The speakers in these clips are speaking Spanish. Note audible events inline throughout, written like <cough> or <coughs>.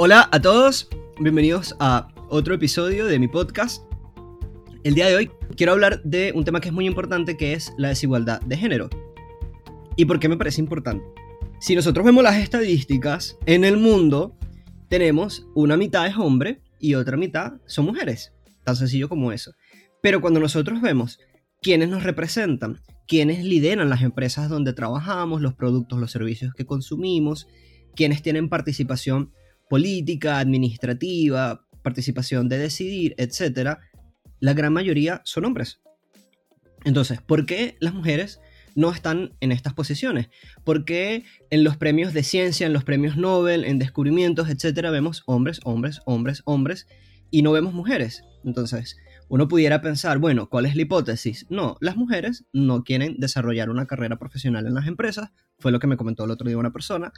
Hola a todos, bienvenidos a otro episodio de mi podcast. El día de hoy quiero hablar de un tema que es muy importante, que es la desigualdad de género. ¿Y por qué me parece importante? Si nosotros vemos las estadísticas, en el mundo tenemos una mitad es hombre y otra mitad son mujeres. Tan sencillo como eso. Pero cuando nosotros vemos quiénes nos representan, quiénes lideran las empresas donde trabajamos, los productos, los servicios que consumimos, quiénes tienen participación política, administrativa, participación de decidir, etc., la gran mayoría son hombres. Entonces, ¿por qué las mujeres no están en estas posiciones? ¿Por qué en los premios de ciencia, en los premios Nobel, en descubrimientos, etcétera, vemos hombres, hombres, hombres, hombres y no vemos mujeres? Entonces, uno pudiera pensar, bueno, ¿cuál es la hipótesis? No, las mujeres no quieren desarrollar una carrera profesional en las empresas, fue lo que me comentó el otro día una persona,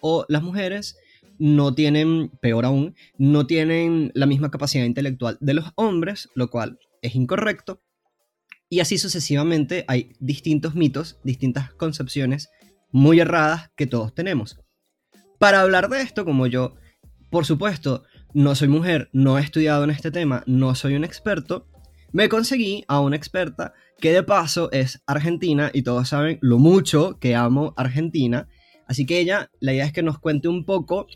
o las mujeres no tienen, peor aún, no tienen la misma capacidad intelectual de los hombres, lo cual es incorrecto. Y así sucesivamente hay distintos mitos, distintas concepciones muy erradas que todos tenemos. Para hablar de esto, como yo, por supuesto, no soy mujer, no he estudiado en este tema, no soy un experto, me conseguí a una experta que de paso es argentina y todos saben lo mucho que amo Argentina. Así que ella, la idea es que nos cuente un poco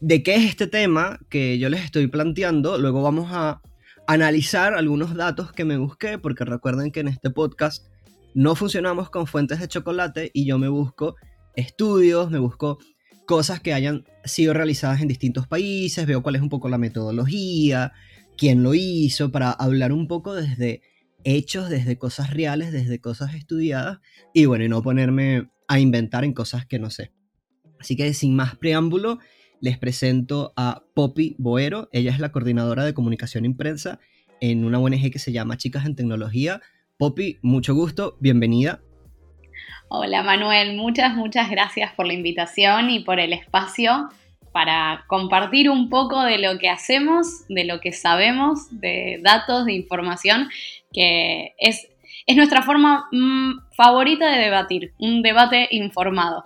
de qué es este tema que yo les estoy planteando. Luego vamos a analizar algunos datos que me busqué, porque recuerden que en este podcast no funcionamos con fuentes de chocolate y yo me busco estudios, me busco cosas que hayan sido realizadas en distintos países, veo cuál es un poco la metodología, quién lo hizo, para hablar un poco desde hechos, desde cosas reales, desde cosas estudiadas y bueno, y no ponerme a inventar en cosas que no sé. Así que sin más preámbulo, les presento a Poppy Boero. Ella es la coordinadora de comunicación y prensa en una ONG que se llama Chicas en Tecnología. Poppy, mucho gusto, bienvenida. Hola Manuel, muchas, muchas gracias por la invitación y por el espacio para compartir un poco de lo que hacemos, de lo que sabemos, de datos, de información, que es, es nuestra forma mm, favorita de debatir, un debate informado.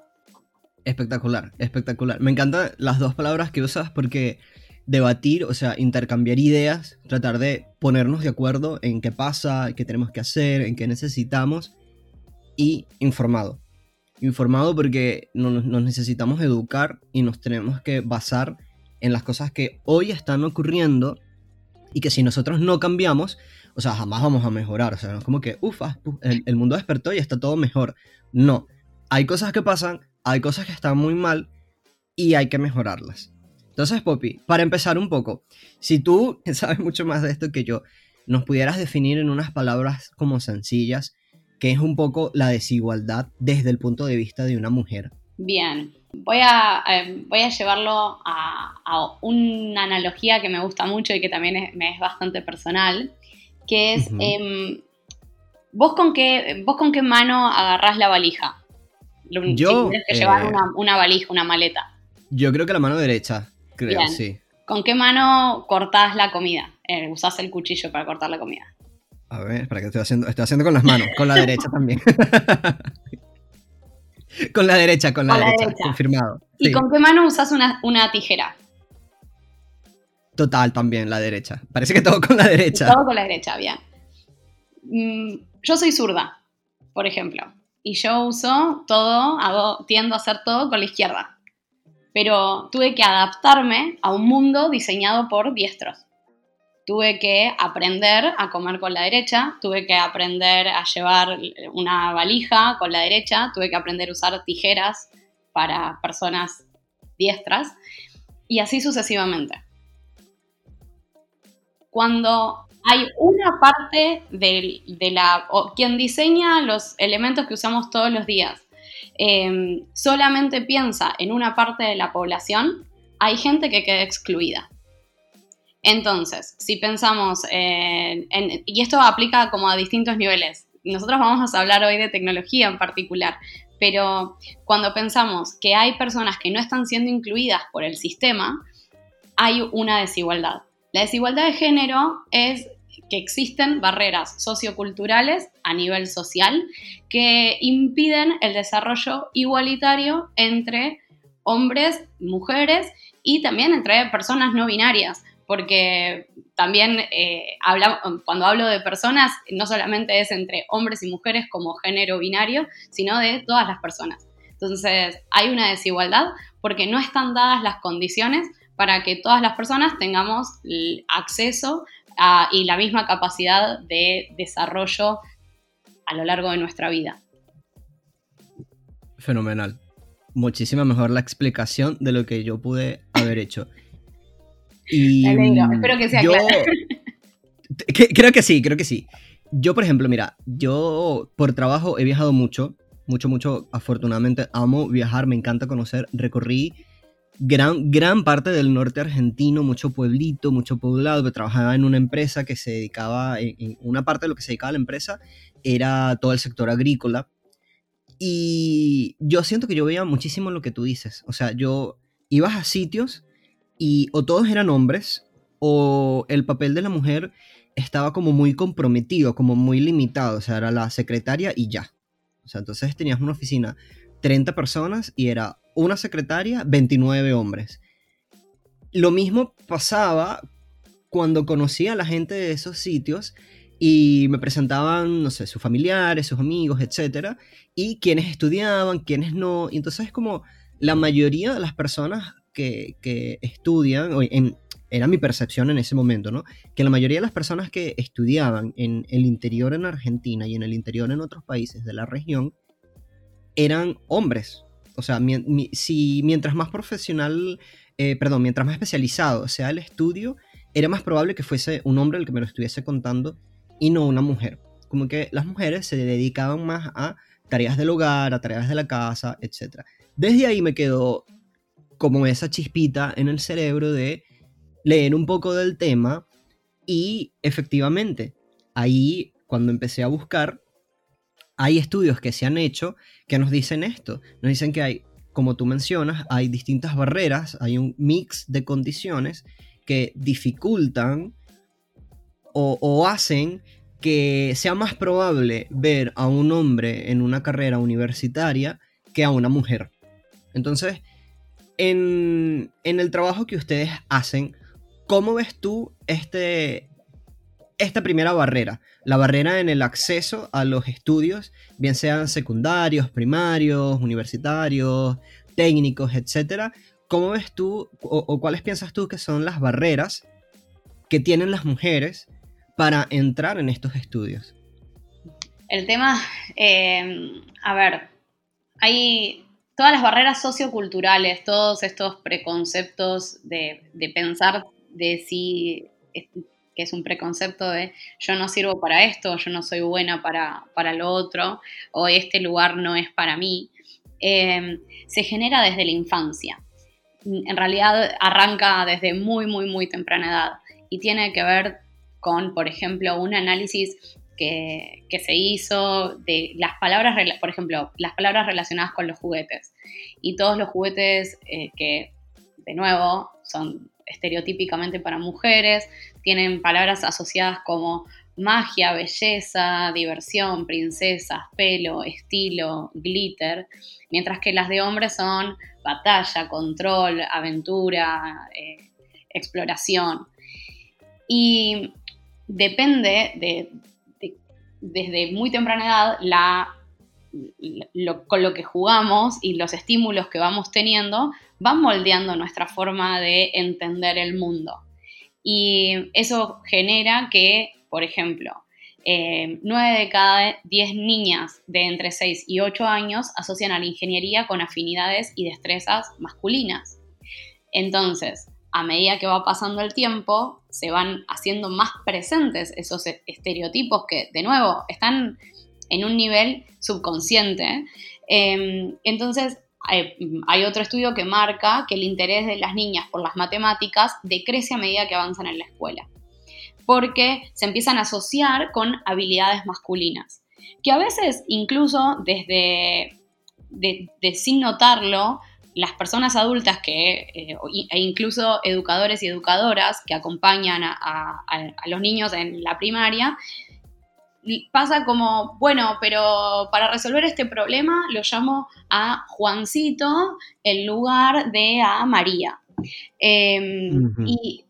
Espectacular, espectacular. Me encantan las dos palabras que usas porque debatir, o sea, intercambiar ideas, tratar de ponernos de acuerdo en qué pasa, qué tenemos que hacer, en qué necesitamos y informado. Informado porque nos, necesitamos educar y nos tenemos que basar en las cosas que hoy están ocurriendo y que si nosotros no cambiamos, o sea, jamás vamos a mejorar. O sea, no es como que, ufa, el, el mundo despertó y está todo mejor. No, hay cosas que pasan hay cosas que están muy mal y hay que mejorarlas. Entonces, Poppy, para empezar un poco, si tú <laughs> sabes mucho más de esto que yo, nos pudieras definir en unas palabras como sencillas, qué es un poco la desigualdad desde el punto de vista de una mujer. Bien, voy a, eh, voy a llevarlo a, una analogía que me gusta mucho y que también me es bastante personal, que es, em, ¿vos, con qué, ¿vos con qué mano agarrás la valija? Yo, que llevar eh, una, valija, una maleta. Yo creo que la mano derecha, creo, sí. ¿Con qué mano cortás la comida? Eh, ¿Usás el cuchillo para cortar la comida? A ver, para que estoy haciendo, estoy haciendo con las manos, con la derecha también. <laughs> con la derecha, con la, derecha, confirmado. ¿Y con qué mano usás una, tijera? Total, también la derecha. Parece que todo con la derecha. Todo con la derecha, bien. Mm, yo soy zurda, por ejemplo y yo uso todo, hago, tiendo a hacer todo con la izquierda. Pero tuve que adaptarme a un mundo diseñado por diestros. Tuve que aprender a comer con la derecha, tuve que aprender a llevar una valija con la derecha, tuve que aprender a usar tijeras para personas diestras y así sucesivamente. Cuando hay una parte de, la, quien diseña los elementos que usamos todos los días, em, solamente piensa en una parte de la población, hay gente que queda excluida. Entonces, si pensamos en, y esto aplica como a distintos niveles, nosotros vamos a hablar hoy de tecnología en particular, pero cuando pensamos que hay personas que no están siendo incluidas por el sistema, hay una desigualdad. La desigualdad de género es que existen barreras socioculturales a nivel social que impiden el desarrollo igualitario entre hombres, mujeres y también entre personas no binarias, porque también eh, cuando hablo de personas no solamente es entre hombres y mujeres como género binario, sino de todas las personas. Entonces hay una desigualdad porque no están dadas las condiciones para que todas las personas tengamos acceso y la misma capacidad de desarrollo a lo largo de nuestra vida. Fenomenal. Muchísima mejor la explicación de lo que yo pude haber hecho. <laughs> Y espero que sea claro. <laughs> creo que sí, creo que sí. Yo, por ejemplo, mira, yo por trabajo he viajado mucho, mucho, mucho. Afortunadamente amo viajar, me encanta conocer. Recorrí gran, gran parte del norte argentino, mucho pueblito, mucho poblado. Trabajaba en una empresa que se dedicaba, en, una parte de lo que se dedicaba a la empresa era todo el sector agrícola. Y yo siento que yo veía muchísimo lo que tú dices. O sea, yo ibas a sitios y o todos eran hombres o el papel de la mujer estaba como muy comprometido, como muy limitado. O sea, era la secretaria y ya. O sea, entonces tenías una oficina, 30 personas y era una secretaria, 29 hombres. Lo mismo pasaba cuando conocía a la gente de esos sitios y me presentaban, no sé, sus familiares, sus amigos, etcétera, y quienes estudiaban, quienes no. Y entonces es como la mayoría de las personas que, que estudian, en, era mi percepción en ese momento, ¿no? Que la mayoría de las personas que estudiaban en el interior en Argentina y en el interior en otros países de la región eran hombres. O sea, si mientras más profesional, eh, perdón, mientras más especializado sea el estudio, era más probable que fuese un hombre el que me lo estuviese contando y no una mujer. Como que las mujeres se dedicaban más a tareas del hogar, a tareas de la casa, etc. Desde ahí me quedó como esa chispita en el cerebro de leer un poco del tema y efectivamente, ahí cuando empecé a buscar, hay estudios que se han hecho que nos dicen esto, nos dicen que hay, como tú mencionas, hay distintas barreras, hay un mix de condiciones que dificultan o, hacen que sea más probable ver a un hombre en una carrera universitaria que a una mujer. Entonces, en, en el trabajo que ustedes hacen, ¿Cómo ves tú este, esta primera barrera? La barrera en el acceso a los estudios, bien sean secundarios, primarios, universitarios, técnicos, etc. ¿Cómo ves tú o, cuáles piensas tú que son las barreras que tienen las mujeres para entrar en estos estudios? El tema, eh, a ver, hay todas las barreras socioculturales, todos estos preconceptos de, de pensar de si, que es un preconcepto de yo no sirvo para esto, yo no soy buena para, para lo otro, o este lugar no es para mí, em, se genera desde la infancia. En realidad arranca desde muy, muy, muy temprana edad y tiene que ver con, por ejemplo, un análisis que, se hizo de las palabras, por ejemplo, las palabras relacionadas con los juguetes. Y todos los juguetes eh, que, de nuevo, son estereotípicamente para mujeres, tienen palabras asociadas como magia, belleza, diversión, princesas, pelo, estilo, glitter, mientras que las de hombres son batalla, control, aventura, eh, exploración. Y depende de, desde muy temprana edad con lo que jugamos y los estímulos que vamos teniendo van moldeando nuestra forma de entender el mundo. Y eso genera que, por ejemplo, eh, 9 de cada 10 niñas de entre 6 y 8 años asocian a la ingeniería con afinidades y destrezas masculinas. Entonces, a medida que va pasando el tiempo, se van haciendo más presentes esos estereotipos que, de nuevo, están en un nivel subconsciente. Em, entonces, hay, otro estudio que marca que el interés de las niñas por las matemáticas decrece a medida que avanzan en la escuela, porque se empiezan a asociar con habilidades masculinas, que a veces incluso desde de, sin notarlo, las personas adultas que, eh, e incluso educadores y educadoras que acompañan a, los niños en la primaria, pasa como, bueno, pero para resolver este problema lo llamo a Juancito en lugar de a María. Em, y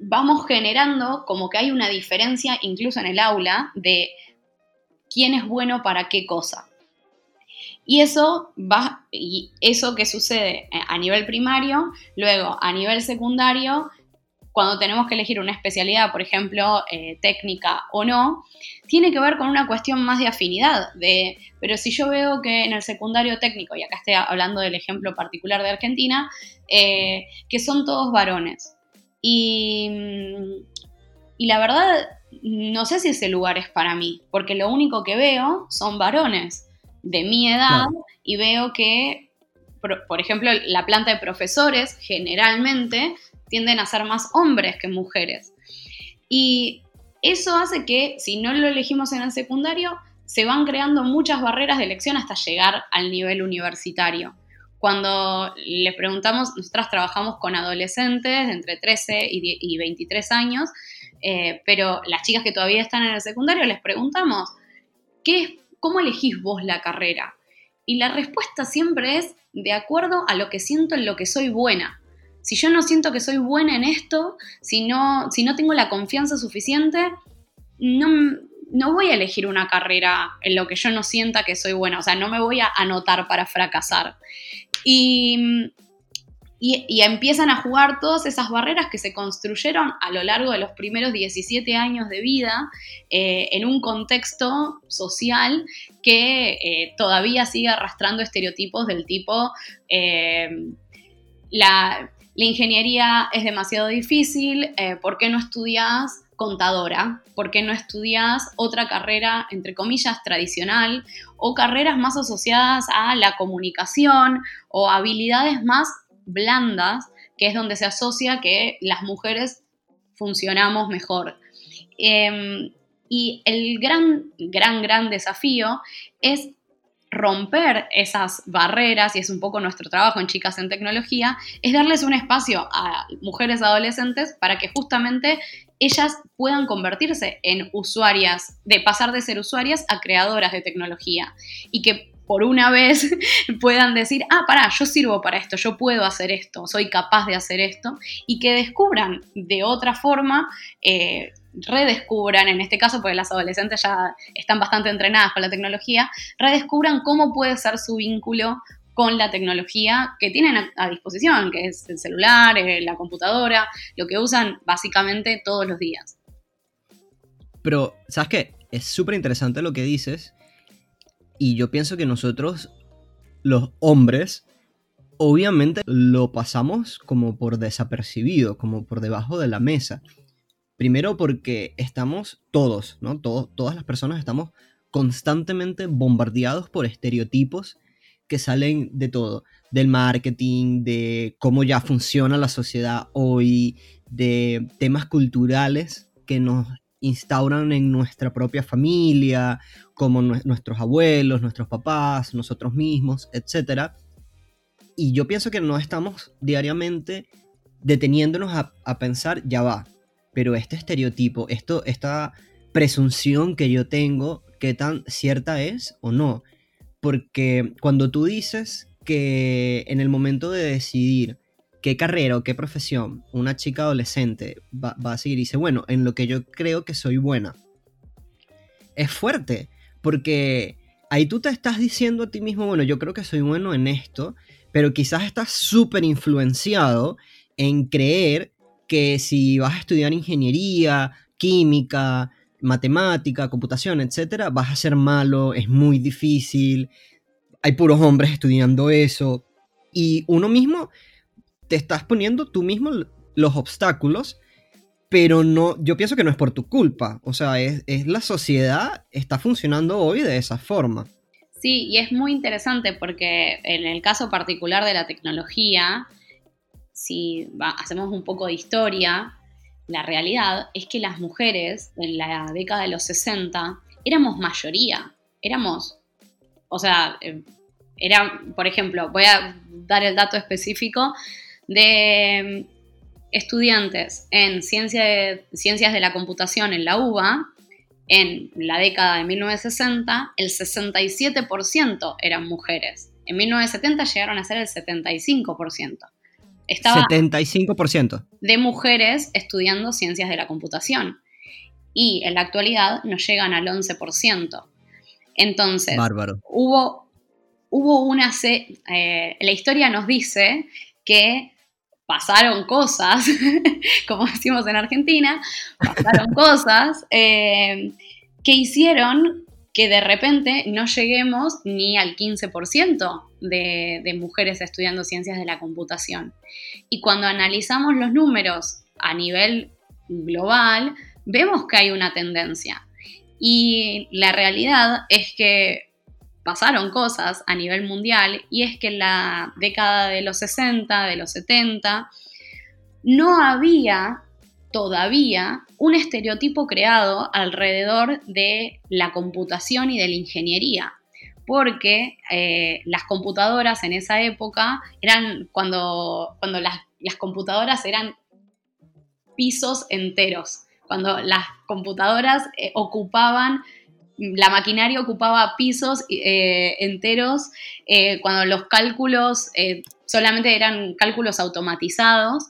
vamos generando como que hay una diferencia incluso en el aula de quién es bueno para qué cosa. Y eso va, y eso que sucede a nivel primario, luego a nivel secundario, cuando tenemos que elegir una especialidad, por ejemplo, eh, técnica o no, tiene que ver con una cuestión más de afinidad, de, pero si yo veo que en el secundario técnico, y acá estoy hablando del ejemplo particular de Argentina, eh, que son todos varones. Y, y la verdad, no sé si ese lugar es para mí, porque lo único que veo son varones de mi edad y veo que, por, ejemplo, la planta de profesores generalmente tienden a ser más hombres que mujeres. Y eso hace que si no lo elegimos en el secundario, se van creando muchas barreras de elección hasta llegar al nivel universitario. Cuando les preguntamos, nosotras trabajamos con adolescentes de entre 13 y 23 años, eh, pero las chicas que todavía están en el secundario les preguntamos, ¿qué ¿cómo elegís vos la carrera? Y la respuesta siempre es de acuerdo a lo que siento en lo que soy buena. Si yo no siento que soy buena en esto, si no, si no tengo la confianza suficiente, no, no voy a elegir una carrera en lo que yo no sienta que soy buena. O sea, no me voy a anotar para fracasar. Y y, empiezan a jugar todas esas barreras que se construyeron a lo largo de los primeros 17 años de vida eh, en un contexto social que eh, todavía sigue arrastrando estereotipos del tipo eh, la, ingeniería es demasiado difícil, ¿por qué no estudias contadora? ¿Por qué no estudias otra carrera, entre comillas, tradicional o carreras más asociadas a la comunicación o habilidades más blandas, que es donde se asocia que las mujeres funcionamos mejor. Em, y el gran, gran, gran desafío es romper esas barreras, y es un poco nuestro trabajo en Chicas en Tecnología, es darles un espacio a mujeres adolescentes para que justamente ellas puedan convertirse en usuarias, de pasar de ser usuarias a creadoras de tecnología, y que por una vez <laughs> puedan decir, ah, pará, yo sirvo para esto, yo puedo hacer esto, soy capaz de hacer esto, y que descubran de otra forma, eh, redescubran, en este caso, porque las adolescentes ya están bastante entrenadas con la tecnología, redescubran cómo puede ser su vínculo con la tecnología que tienen a, disposición, que es el celular, eh, la computadora, lo que usan básicamente todos los días. Pero, ¿sabes qué? Es súper interesante lo que dices y yo pienso que nosotros, los hombres, obviamente lo pasamos como por desapercibido, como por debajo de la mesa. Primero porque estamos todos, ¿no? todas las personas estamos constantemente bombardeados por estereotipos que salen de todo, del marketing, de cómo ya funciona la sociedad hoy, de temas culturales que nos instauran en nuestra propia familia, como nuestros abuelos, nuestros papás, nosotros mismos, etc. Y yo pienso que no estamos diariamente deteniéndonos a, pensar, ya va, pero este estereotipo, esto, esta presunción que yo tengo, ¿qué tan cierta es o no? Porque cuando tú dices que en el momento de decidir qué carrera o qué profesión una chica adolescente va, a seguir dice, bueno, en lo que yo creo que soy buena. Es fuerte, porque ahí tú te estás diciendo a ti mismo, bueno, yo creo que soy bueno en esto, pero quizás estás súper influenciado en creer que si vas a estudiar ingeniería, química, matemática, computación, etcétera, vas a ser malo, es muy difícil, hay puros hombres estudiando eso. Y uno mismo te estás poniendo tú mismo los obstáculos, pero no, yo pienso que no es por tu culpa, o sea, es, la sociedad está funcionando hoy de esa forma. Sí, y es muy interesante porque en el caso particular de la tecnología, si hacemos un poco de historia, la realidad es que las mujeres en la década de los 60 éramos mayoría, éramos, o sea, eh, era, por ejemplo, voy a dar el dato específico, de estudiantes en ciencias de la computación en la UBA, en la década de 1960 el 67% eran mujeres. En 1970 llegaron a ser el 75%. Estaba 75% de mujeres estudiando ciencias de la computación. Y en la actualidad nos llegan al 11%. Entonces, Bárbaro. hubo, hubo una... Eh, la historia nos dice que pasaron cosas, <laughs> como decimos en Argentina, pasaron <laughs> cosas eh, que hicieron que de repente no lleguemos ni al 15% de, de mujeres estudiando ciencias de la computación. Y cuando analizamos los números a nivel global, vemos que hay una tendencia. Y la realidad es que pasaron cosas a nivel mundial y es que en la década de los 60, de los 70, no había todavía un estereotipo creado alrededor de la computación y de la ingeniería, porque eh, las computadoras en esa época eran cuando, cuando las, computadoras eran pisos enteros, cuando las computadoras eh, ocupaban la maquinaria ocupaba pisos eh, enteros cuando los cálculos solamente eran cálculos automatizados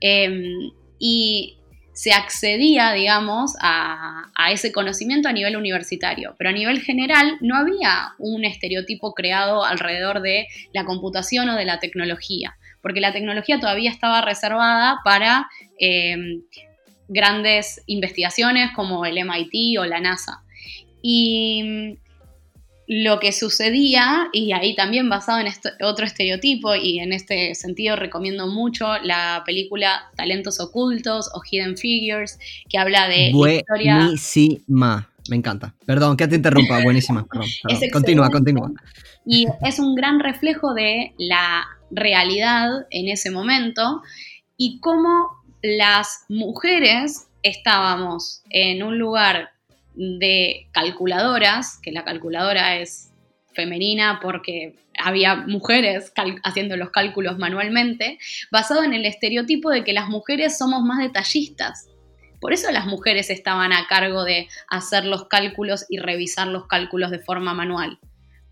em, y se accedía, digamos, a, ese conocimiento a nivel universitario, pero a nivel general no había un estereotipo creado alrededor de la computación o de la tecnología, porque la tecnología todavía estaba reservada para em, grandes investigaciones como el MIT o la NASA. Y lo que sucedía, y ahí también basado en este otro estereotipo, y en este sentido recomiendo mucho la película Talentos Ocultos o Hidden Figures, que habla de historia. Buenísima, me encanta. Perdón, que te interrumpa, buenísima. <laughs> Continúa, continúa. Y es un gran reflejo de la realidad en ese momento y cómo las mujeres estábamos en un lugar de calculadoras, que la calculadora es femenina porque había mujeres haciendo los cálculos manualmente, basado en el estereotipo de que las mujeres somos más detallistas. Por eso las mujeres estaban a cargo de hacer los cálculos y revisar los cálculos de forma manual.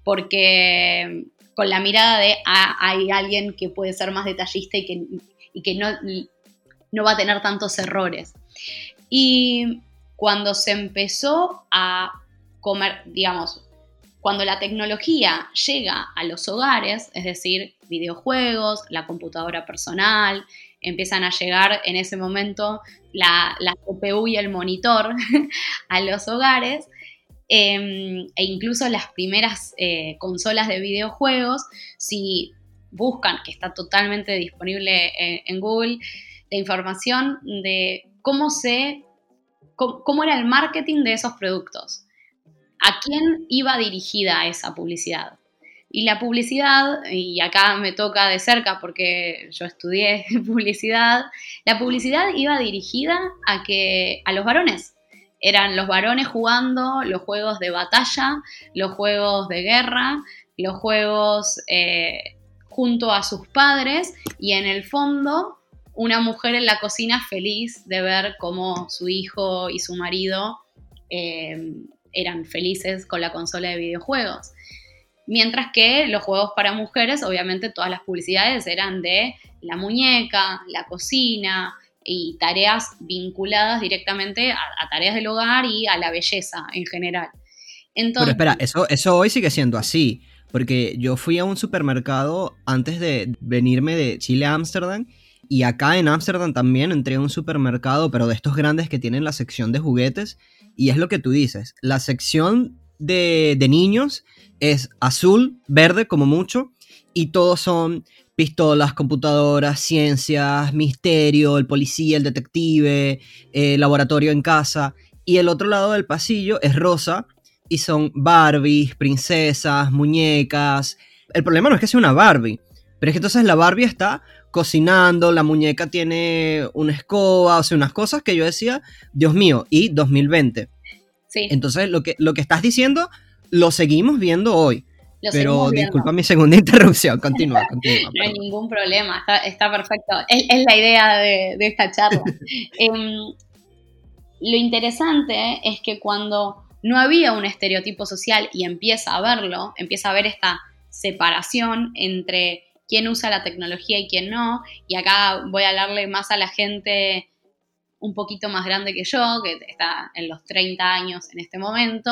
Porque con la mirada de ah, hay alguien que puede ser más detallista y que, y que no, no va a tener tantos errores. Y cuando se empezó a comer, digamos, cuando la tecnología llega a los hogares, es decir, videojuegos, la computadora personal, empiezan a llegar en ese momento la, CPU y el monitor <laughs> a los hogares, em, e incluso las primeras eh, consolas de videojuegos, si buscan, que está totalmente disponible en Google, la información de cómo se cómo, era el marketing de esos productos, a quién iba dirigida esa publicidad. Y la publicidad, y acá me toca de cerca porque yo estudié <laughs> publicidad, la publicidad iba dirigida a, que, a los varones. Eran los varones jugando los juegos de batalla, los juegos de guerra, los juegos eh, junto a sus padres y en el fondo una mujer en la cocina feliz de ver cómo su hijo y su marido eh, eran felices con la consola de videojuegos. Mientras que los juegos para mujeres, obviamente todas las publicidades eran de la muñeca, la cocina y tareas vinculadas directamente a, tareas del hogar y a la belleza en general. Entonces, Pero espera, eso, eso hoy sigue siendo así, porque yo fui a un supermercado antes de venirme de Chile a Ámsterdam y acá en Ámsterdam también entré a un supermercado, pero de estos grandes que tienen la sección de juguetes. Y es lo que tú dices, la sección de, niños es azul, verde como mucho, y todos son pistolas, computadoras, ciencias, misterio, el policía, el detective, el laboratorio en casa. Y el otro lado del pasillo es rosa y son Barbies, princesas, muñecas. El problema no es que sea una Barbie, pero es que entonces la Barbie está cocinando, la muñeca tiene una escoba, o sea, unas cosas que yo decía, Dios mío, y 2020. Sí. Entonces, lo que, lo que estás diciendo, lo seguimos viendo hoy. pero disculpa mi segunda <laughs> interrupción, continúa, <laughs> continúa. no hay ningún problema, está, perfecto. Es, la idea de, esta charla. <laughs> Em, lo interesante es que cuando no había un estereotipo social y empieza a verlo, empieza a ver esta separación entre quién usa la tecnología y quién no, y acá voy a hablarle más a la gente un poquito más grande que yo, que está en los 30 años en este momento,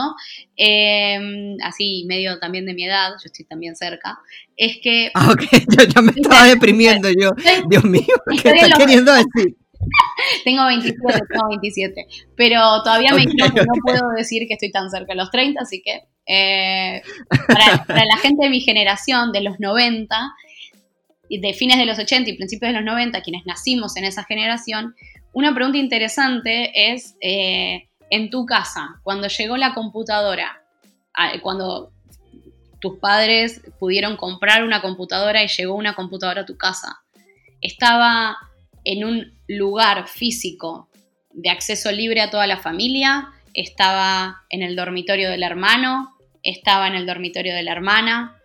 em, así medio también de mi edad, yo estoy también cerca, es que... <laughs> Ah, ok, yo ya me estaba deprimiendo yo. <laughs> Dios mío, ¿qué queriendo decir? <laughs> tengo 27, tengo 27, pero todavía me no puedo decir que estoy tan cerca de los 30, así que eh, para, para la gente de mi generación, de los 90, de fines de los 80 y principios de los 90, quienes nacimos en esa generación, una pregunta interesante es, eh, en tu casa, cuando llegó la computadora, cuando tus padres pudieron comprar una computadora y llegó una computadora a tu casa, ¿estaba en un lugar físico de acceso libre a toda la familia? ¿Estaba en el dormitorio del hermano? ¿Estaba en el dormitorio de la hermana?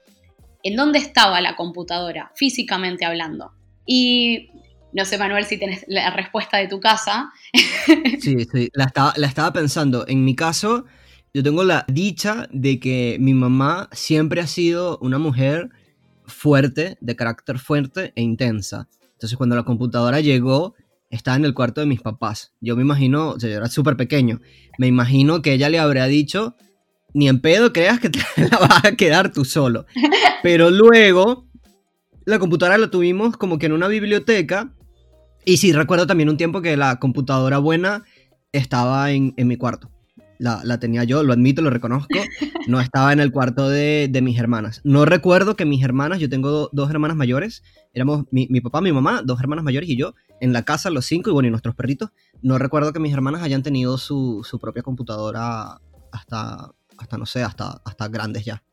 ¿En dónde estaba la computadora, físicamente hablando? Y no sé, Manuel, si tienes la respuesta de tu casa. <laughs> Sí, sí, la estaba, la estaba pensando. En mi caso, yo tengo la dicha de que mi mamá siempre ha sido una mujer fuerte, de carácter fuerte e intensa. Entonces, cuando la computadora llegó, estaba en el cuarto de mis papás. Yo me imagino, o sea, yo era súper pequeño, me imagino que ella le habría dicho, ni en pedo creas que te <laughs> la vas a quedar tú solo. Pero luego, la computadora la tuvimos como que en una biblioteca y sí, recuerdo también un tiempo que la computadora buena estaba en, mi cuarto. La, tenía yo, lo admito, lo reconozco. No estaba en el cuarto de, mis hermanas. No recuerdo que mis hermanas, yo tengo dos hermanas mayores, éramos mi, papá, mi mamá, dos hermanas mayores y yo, en la casa los cinco y bueno, y nuestros perritos. No recuerdo que mis hermanas hayan tenido su, propia computadora hasta, hasta, no sé, hasta, hasta grandes ya.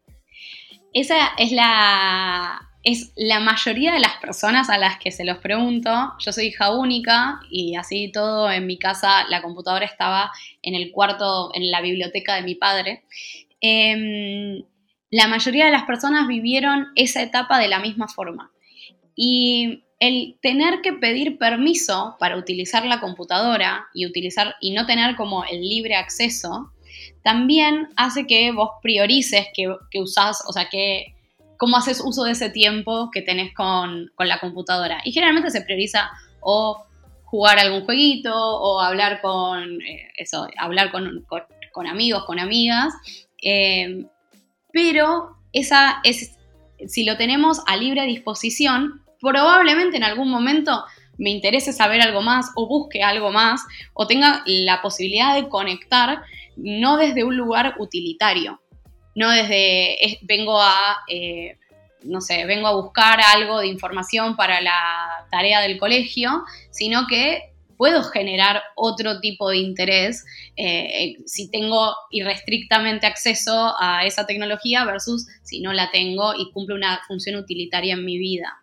Esa es la, es la mayoría de las personas a las que se los pregunto. Yo soy hija única y así todo en mi casa la computadora estaba en el cuarto, en la biblioteca de mi padre. Em, la mayoría de las personas vivieron esa etapa de la misma forma. Y el tener que pedir permiso para utilizar la computadora y utilizar y no tener como el libre acceso, también hace que vos priorices que, que usás, o sea, que cómo haces uso de ese tiempo que tenés con, la computadora. Y generalmente se prioriza o jugar algún jueguito o hablar con, eh, eso, hablar con, amigos, con amigas. Eh, pero esa es, si lo tenemos a libre disposición, probablemente en algún momento me interese saber algo más o busque algo más o tenga la posibilidad de conectar no desde un lugar utilitario, no desde vengo a, eh, no sé, vengo a buscar algo de información para la tarea del colegio, sino que puedo generar otro tipo de interés eh, si tengo irrestrictamente acceso a esa tecnología versus si no la tengo y cumple una función utilitaria en mi vida.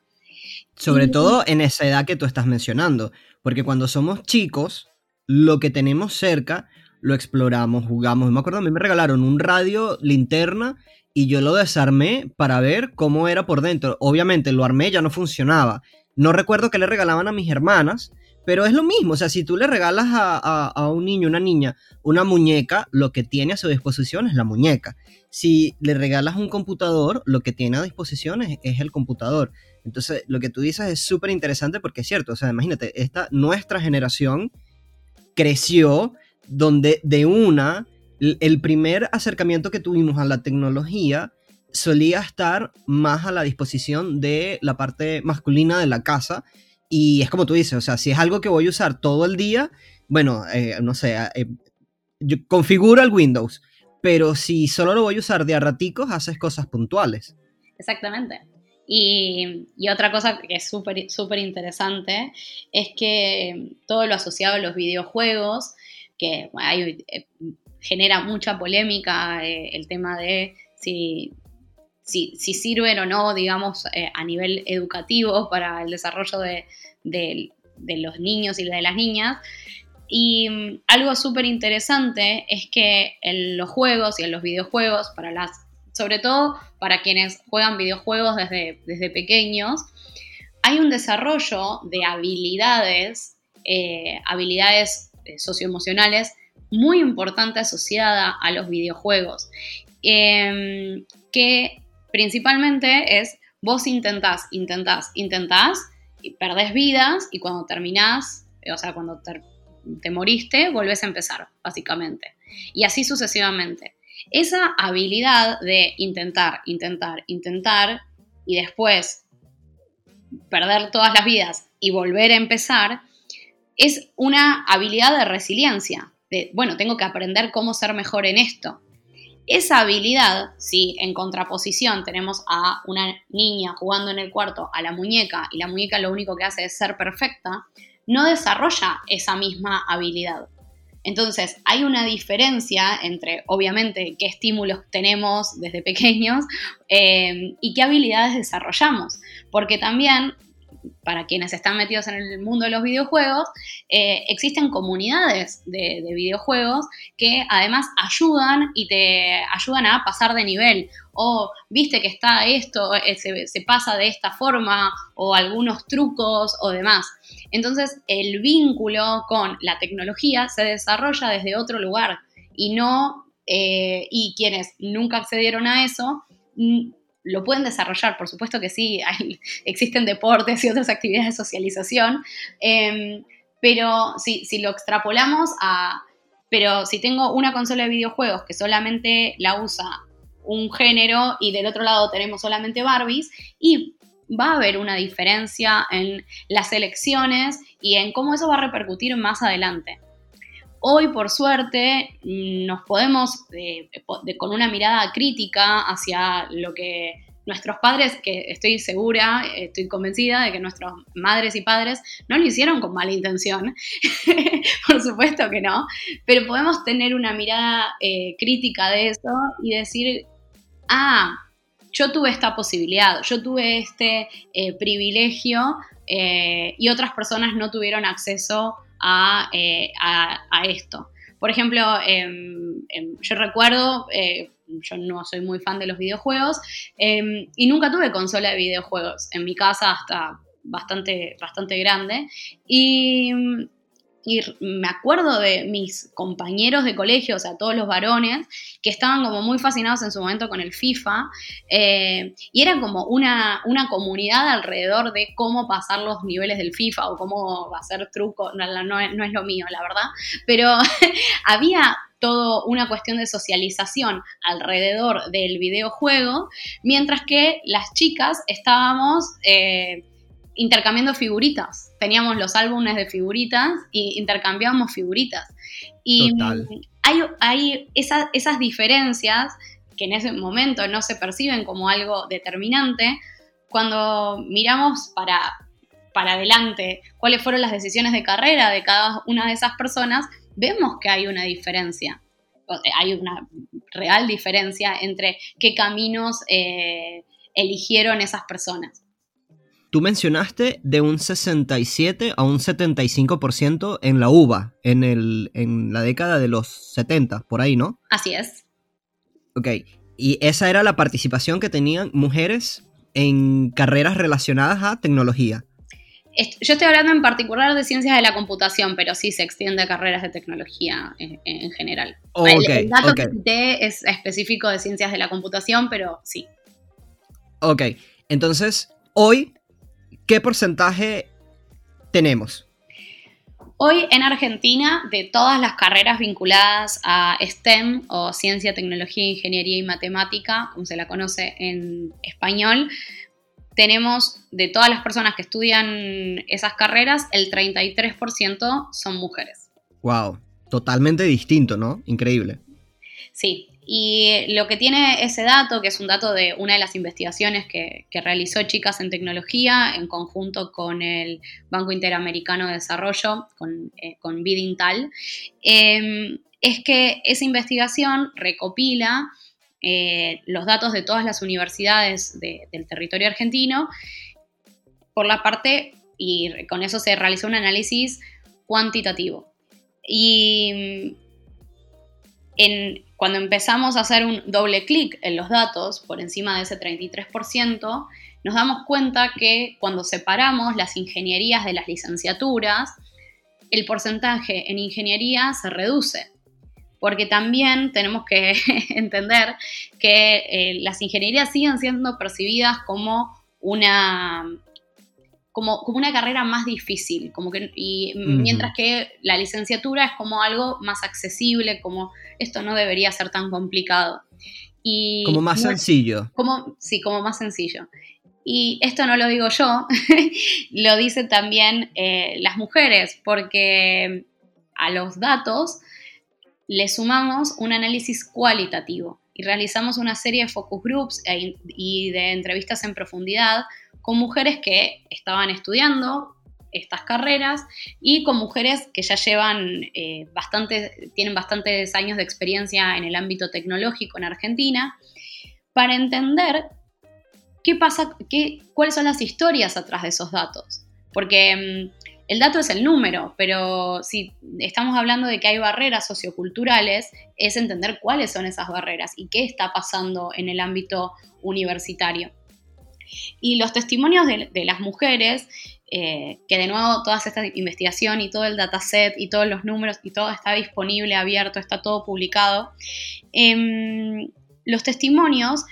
Sobre todo en esa edad que tú estás mencionando, porque cuando somos chicos, lo que tenemos cerca lo exploramos, jugamos. Me acuerdo, a mí me regalaron un radio linterna y yo lo desarmé para ver cómo era por dentro. Obviamente lo armé, ya no funcionaba. No recuerdo qué le regalaban a mis hermanas, pero es lo mismo. O sea, si tú le regalas a, un niño, una niña, una muñeca, lo que tiene a su disposición es la muñeca. Si le regalas un computador, lo que tiene a disposición es, es el computador. Entonces, lo que tú dices es súper interesante porque es cierto. O sea, imagínate, esta, nuestra generación creció donde de una, el primer acercamiento que tuvimos a la tecnología solía estar más a la disposición de la parte masculina de la casa. Y es como tú dices, o sea, si es algo que voy a usar todo el día, bueno, eh, no sé, eh, yo configuro el Windows, pero si solo lo voy a usar de a raticos, haces cosas puntuales. Exactamente. Y, y, otra cosa que es súper súper interesante es que todo lo asociado a los videojuegos que eh, genera mucha polémica eh, el tema de si, si, sirven o no, digamos, eh, a nivel educativo <laughs> para el desarrollo de, los niños y de las niñas. Y mm, algo súper interesante es que en los juegos y en los videojuegos, para las, sobre todo para quienes juegan videojuegos desde, desde pequeños, hay un desarrollo de habilidades, habilidades socioemocionales muy importante asociada a los videojuegos, em, que principalmente es vos intentás, intentás, intentás, y perdés vidas y cuando terminás, o sea, cuando te moriste, volvés a empezar, básicamente. Y así sucesivamente. Esa habilidad de intentar, intentar, intentar y después perder todas las vidas y volver a empezar, es una habilidad de resiliencia. De, bueno, tengo que aprender cómo ser mejor en esto. Esa habilidad, si en contraposición tenemos a una niña jugando en el cuarto a la muñeca y la muñeca lo único que hace es ser perfecta, no desarrolla esa misma habilidad. Entonces, hay una diferencia entre, obviamente, qué estímulos tenemos desde <laughs> pequeños eh, y qué habilidades desarrollamos. Porque también para quienes están metidos en el mundo de los videojuegos, eh, existen comunidades de, videojuegos que además ayudan y te ayudan a pasar de nivel. O viste que está esto, eh, se, pasa de esta forma, o algunos trucos o demás. Entonces, el vínculo con la tecnología se desarrolla desde otro lugar y no, eh, y quienes nunca accedieron a eso, lo pueden desarrollar, por supuesto que sí, <laughs> existen deportes y otras actividades de socialización, em, pero si, si, lo extrapolamos a, pero si tengo una consola de videojuegos que solamente la usa un género y del otro lado tenemos solamente Barbies, y va a haber una diferencia en las elecciones y en cómo eso va a repercutir más adelante. Hoy, por suerte, nos podemos, eh, con una mirada crítica hacia lo que nuestros padres, que estoy segura, estoy convencida de que nuestras madres y padres no lo hicieron con mala intención, <laughs> por supuesto que no, pero podemos tener una mirada eh, crítica de eso y decir, ah, yo tuve esta posibilidad, yo tuve este eh, privilegio y otras personas no tuvieron acceso eh, a, esto. Por ejemplo, em, em, yo recuerdo, eh, yo no soy muy fan de los videojuegos em, y nunca tuve consola de videojuegos en mi casa hasta bastante, bastante grande. Y y me acuerdo de mis compañeros de colegio, o sea, todos los varones, que estaban como muy fascinados en su momento con el FIFA, eh, y era como una, una, comunidad alrededor de cómo pasar los niveles del FIFA o cómo hacer trucos, no, es lo mío, la verdad, pero <laughs> había toda una cuestión de socialización alrededor del videojuego, mientras que las chicas estábamos... Eh, intercambiando figuritas. Teníamos los álbumes de figuritas y intercambiábamos figuritas. Y hay, hay esas diferencias que en ese momento no se perciben como algo determinante, cuando miramos para, para adelante cuáles fueron las decisiones de carrera de cada una de esas personas, vemos que hay una diferencia. Hay una real diferencia entre qué caminos eh, eligieron esas personas. Tú mencionaste de un 67 a un 75% en la uva, en, el, en la década de los 70, por ahí, ¿no? Así es. Ok, y esa era la participación que tenían mujeres en carreras relacionadas a tecnología. Yo estoy hablando en particular de ciencias de la computación, pero sí se extiende a carreras de tecnología en, general. el, dato que cité es específico de ciencias de la computación, pero sí. Ok, entonces hoy ¿qué porcentaje tenemos? Hoy en Argentina, de todas las carreras vinculadas a STEM o ciencia, tecnología, ingeniería y matemática, como se la conoce en español, tenemos de todas las personas que estudian esas carreras, el 33% son mujeres. Wow, totalmente distinto, ¿no? Increíble. Sí, y lo que tiene ese dato, que es un dato de una de las investigaciones que, realizó Chicas en Tecnología en conjunto con el Banco Interamericano de Desarrollo, con, eh, Bidintal, em, es que esa investigación recopila eh, los datos de todas las universidades del territorio argentino por la parte, y con eso se realizó un análisis cuantitativo. Y cuando empezamos a hacer un doble clic en los datos por encima de ese 33%, nos damos cuenta que cuando separamos las ingenierías de las licenciaturas, el porcentaje en ingeniería se reduce. Porque también tenemos que <laughs> entender que eh, las ingenierías siguen siendo percibidas como una, como, como, una carrera más difícil, como que, y mientras que la licenciatura es como algo más accesible, como esto no debería ser tan complicado. Y como más sencillo. Como, sí, como más sencillo. Y esto no lo digo yo, <laughs> lo dicen también eh, las mujeres, porque a los datos le sumamos un análisis cualitativo y realizamos una serie de focus groups e y de entrevistas en profundidad con mujeres que estaban estudiando estas carreras y con mujeres que ya llevan eh, bastante, tienen bastantes años de experiencia en el ámbito tecnológico en Argentina, para entender qué pasa, qué, cuáles son las historias atrás de esos datos. Porque mm, el dato es el número, pero si estamos hablando de que hay barreras socioculturales, es entender cuáles son esas barreras y qué está pasando en el ámbito universitario. Y los testimonios de, las mujeres, eh, que de nuevo toda esta investigación y todo el dataset y todos los números y todo está disponible, abierto, está todo publicado, em, los testimonios,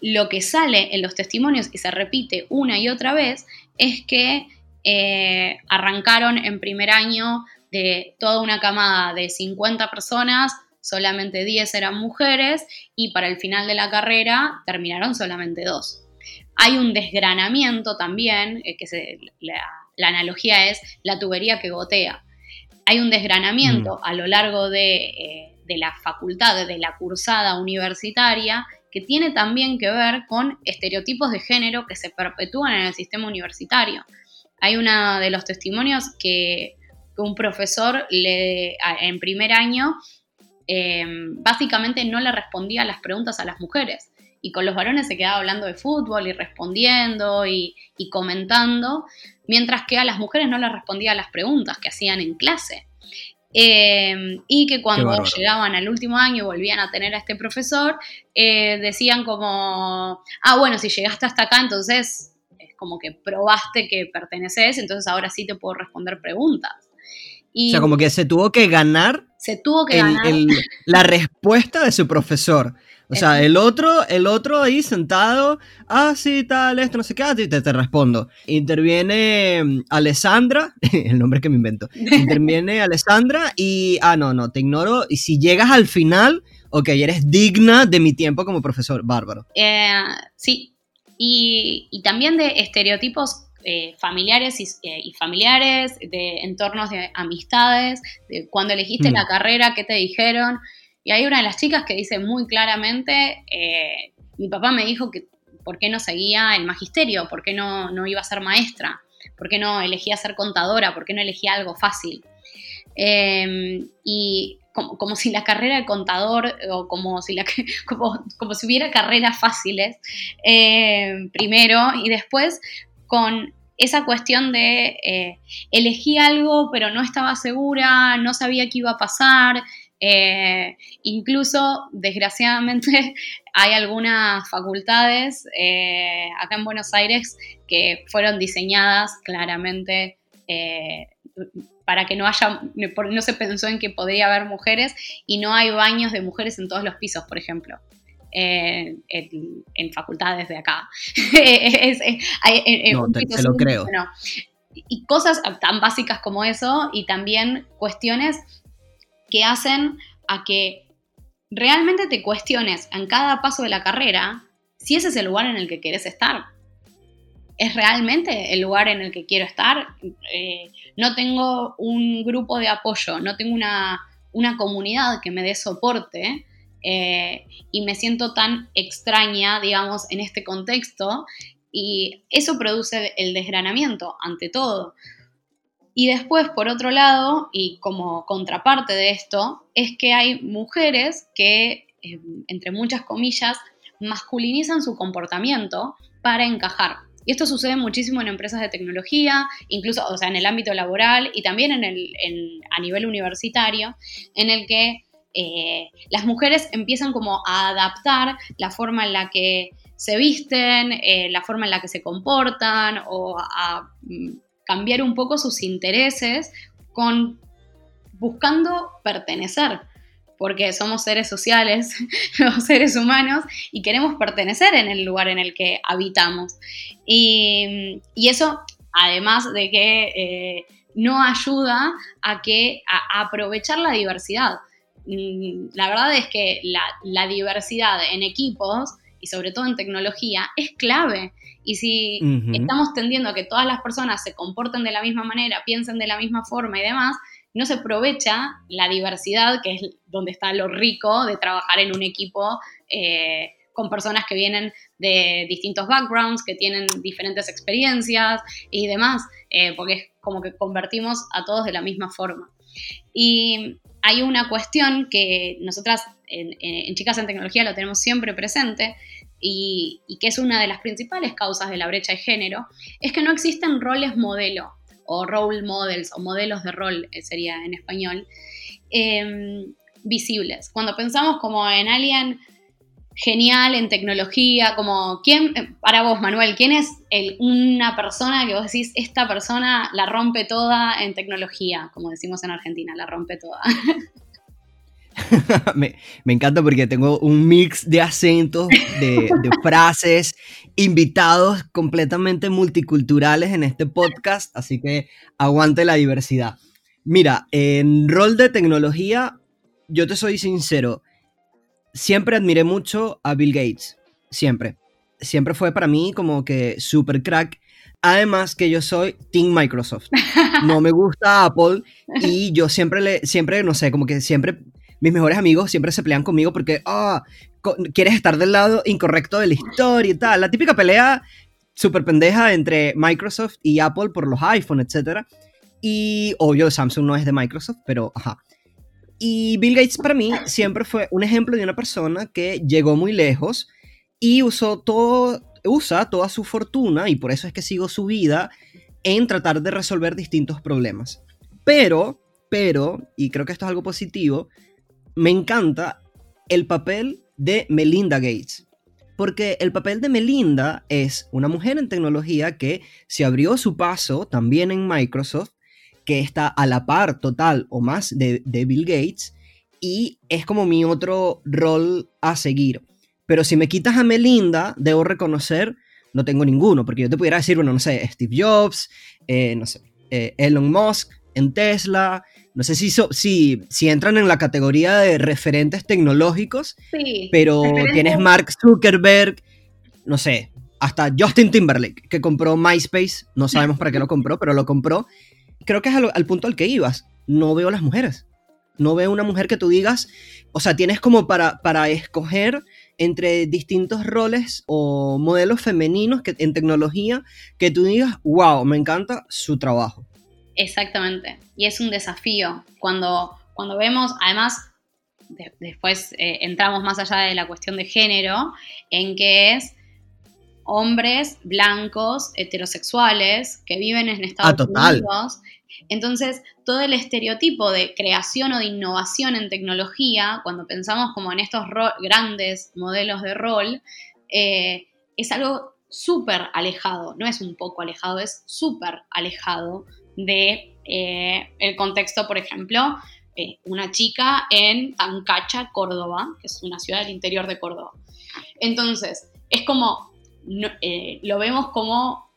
lo que sale en los testimonios y se repite una y otra vez es que eh, arrancaron en primer año de toda una camada de 50 personas, solamente 10 eran mujeres y para el final de la carrera terminaron solamente dos. Hay un desgranamiento también, eh, que la, analogía es la tubería que gotea. Hay un desgranamiento mm. a lo largo eh, de, la facultad, de la cursada universitaria, que tiene también que ver con estereotipos de género que se perpetúan en el sistema universitario. Hay uno de los testimonios que, un profesor le, en primer año eh, básicamente no le respondía las preguntas a las mujeres y con los varones se quedaba hablando de fútbol y respondiendo y, comentando, mientras que a las mujeres no les respondía a las preguntas que hacían en clase. Em, y que cuando llegaban al último año y volvían a tener a este profesor, eh, decían como, ah, bueno, si llegaste hasta acá, entonces es como que probaste que perteneces, entonces ahora sí te puedo responder preguntas. o sea, como que se tuvo que ganar, se tuvo que ganar. la respuesta de su profesor. O sea, el otro, el otro ahí sentado, ah, sí, tal, esto, no sé qué, ah, te, te respondo. Interviene mm, Alessandra, <laughs> el nombre que me invento. Interviene <laughs> Alessandra y, ah, no, no, te ignoro. Y si llegas al final, ok, eres digna de mi tiempo como profesor, bárbaro. Eh, sí, y, y, también de estereotipos eh, familiares eh, y, familiares, de entornos de amistades, de cuando elegiste mm. la carrera, qué te dijeron. Y hay una de las chicas que dice muy claramente, eh, mi papá me dijo que por qué no seguía el magisterio, por qué no, no iba a ser maestra, por qué no elegía ser contadora, por qué no elegía algo fácil. Em, y como, si la carrera de contador o como si, la, <laughs> como, como si hubiera carreras fáciles, em, primero, y después con esa cuestión de eh, elegí algo pero no estaba segura, no sabía qué iba a pasar, eh, incluso, desgraciadamente, <laughs> hay algunas facultades eh, acá en Buenos Aires que fueron diseñadas claramente eh, para que no haya, no se pensó en que podría haber mujeres y no hay baños de mujeres en todos los pisos, por ejemplo. En, facultades de acá. <laughs> no, te, lo creo. y cosas tan básicas como eso y también cuestiones que hacen a que realmente te cuestiones en cada paso de la carrera si ese es el lugar en el que quieres estar. ¿Es realmente el lugar en el que quiero estar? Eh, no tengo un grupo de apoyo, no tengo una, comunidad que me dé soporte eh, y me siento tan extraña, digamos, en este contexto y eso produce el desgranamiento ante todo. Y después, por otro lado, y como contraparte de esto, es que hay mujeres que, eh, entre muchas comillas, masculinizan su comportamiento para encajar. Y esto sucede muchísimo en empresas de tecnología, incluso o sea, en el ámbito laboral y también en el, a nivel universitario, en el que eh, las mujeres empiezan como a adaptar la forma en la que se visten, eh, la forma en la que se comportan o a mm, cambiar un poco sus intereses con buscando pertenecer, porque somos seres sociales, <laughs> los seres humanos, y queremos pertenecer en el lugar en el que habitamos. Y, eso, además de que eh, no ayuda a, que, aprovechar la diversidad. Mm, la verdad es que la, diversidad en equipos y sobre todo en tecnología es clave. Y si estamos tendiendo a que todas las personas se comporten de la misma manera, piensen de la misma forma y demás, no se aprovecha la diversidad, que es donde está lo rico de trabajar en un equipo eh, con personas que vienen de distintos backgrounds, que tienen diferentes experiencias y demás, eh, porque es como que convertimos a todos de la misma forma. Y hay una cuestión que nosotras en, Chicas en Tecnología lo tenemos siempre presente y, y, que es una de las principales causas de la brecha de género, es que no existen roles modelo o role models o modelos de rol eh, sería en español, em, visibles. Cuando pensamos como en alguien genial en tecnología, como quién, eh, para vos Manuel, ¿quién es una persona que vos decís, esta persona la rompe toda en tecnología, como decimos en Argentina, la rompe toda? <laughs> <laughs> me, encanta porque tengo un mix de acentos, de, de, <laughs> frases, invitados completamente multiculturales en este podcast, así que aguante la diversidad. Mira, en rol de tecnología, yo te soy sincero, siempre admiré mucho a Bill Gates, siempre. Siempre fue para mí como que super crack. Además que yo soy Team Microsoft. <laughs> No me gusta Apple y yo siempre le, siempre, no sé, como que siempre, mis mejores amigos siempre se pelean conmigo porque, ah, quieres estar del lado incorrecto de la historia y tal. La típica pelea súper pendeja entre Microsoft y Apple por los iPhone, etc. Y obvio, Samsung no es de Microsoft, pero ajá. Y Bill Gates para mí siempre fue un ejemplo de una persona que llegó muy lejos y usó todo, usa toda su fortuna, y por eso es que sigo su vida, en tratar de resolver distintos problemas. Pero, pero, y creo que esto es algo positivo, me encanta el papel de Melinda Gates. Porque el papel de Melinda es una mujer en tecnología que se abrió su paso también en Microsoft que está a la par total o más de, Bill Gates y es como mi otro rol a seguir. Pero si me quitas a Melinda, debo reconocer, no tengo ninguno, porque yo te pudiera decir, bueno, no sé, Steve Jobs, eh, no sé, eh, Elon Musk en Tesla, no sé si, si, si entran en la categoría de referentes tecnológicos, sí, pero tienes Mark Zuckerberg, no sé, hasta Justin Timberlake, que compró MySpace, no sabemos para qué lo compró, pero lo compró, creo que es al, punto al que ibas. No veo las mujeres. No veo una mujer que tú digas, o sea, tienes como para, para escoger entre distintos roles o modelos femeninos que, en tecnología que tú digas, wow, me encanta su trabajo. Exactamente. Y es un desafío. Cuando, cuando vemos, además, después eh, entramos más allá de la cuestión de género, en que es hombres blancos, heterosexuales, que viven en Estados ah, Unidos entonces, todo el estereotipo de creación o de innovación en tecnología, cuando pensamos como en estos grandes modelos de rol, eh, es algo súper alejado, no es un poco alejado, es súper alejado de eh, el contexto, por ejemplo, eh, una chica en Tancacha, Córdoba, que es una ciudad del interior de Córdoba. Entonces, es como, lo vemos como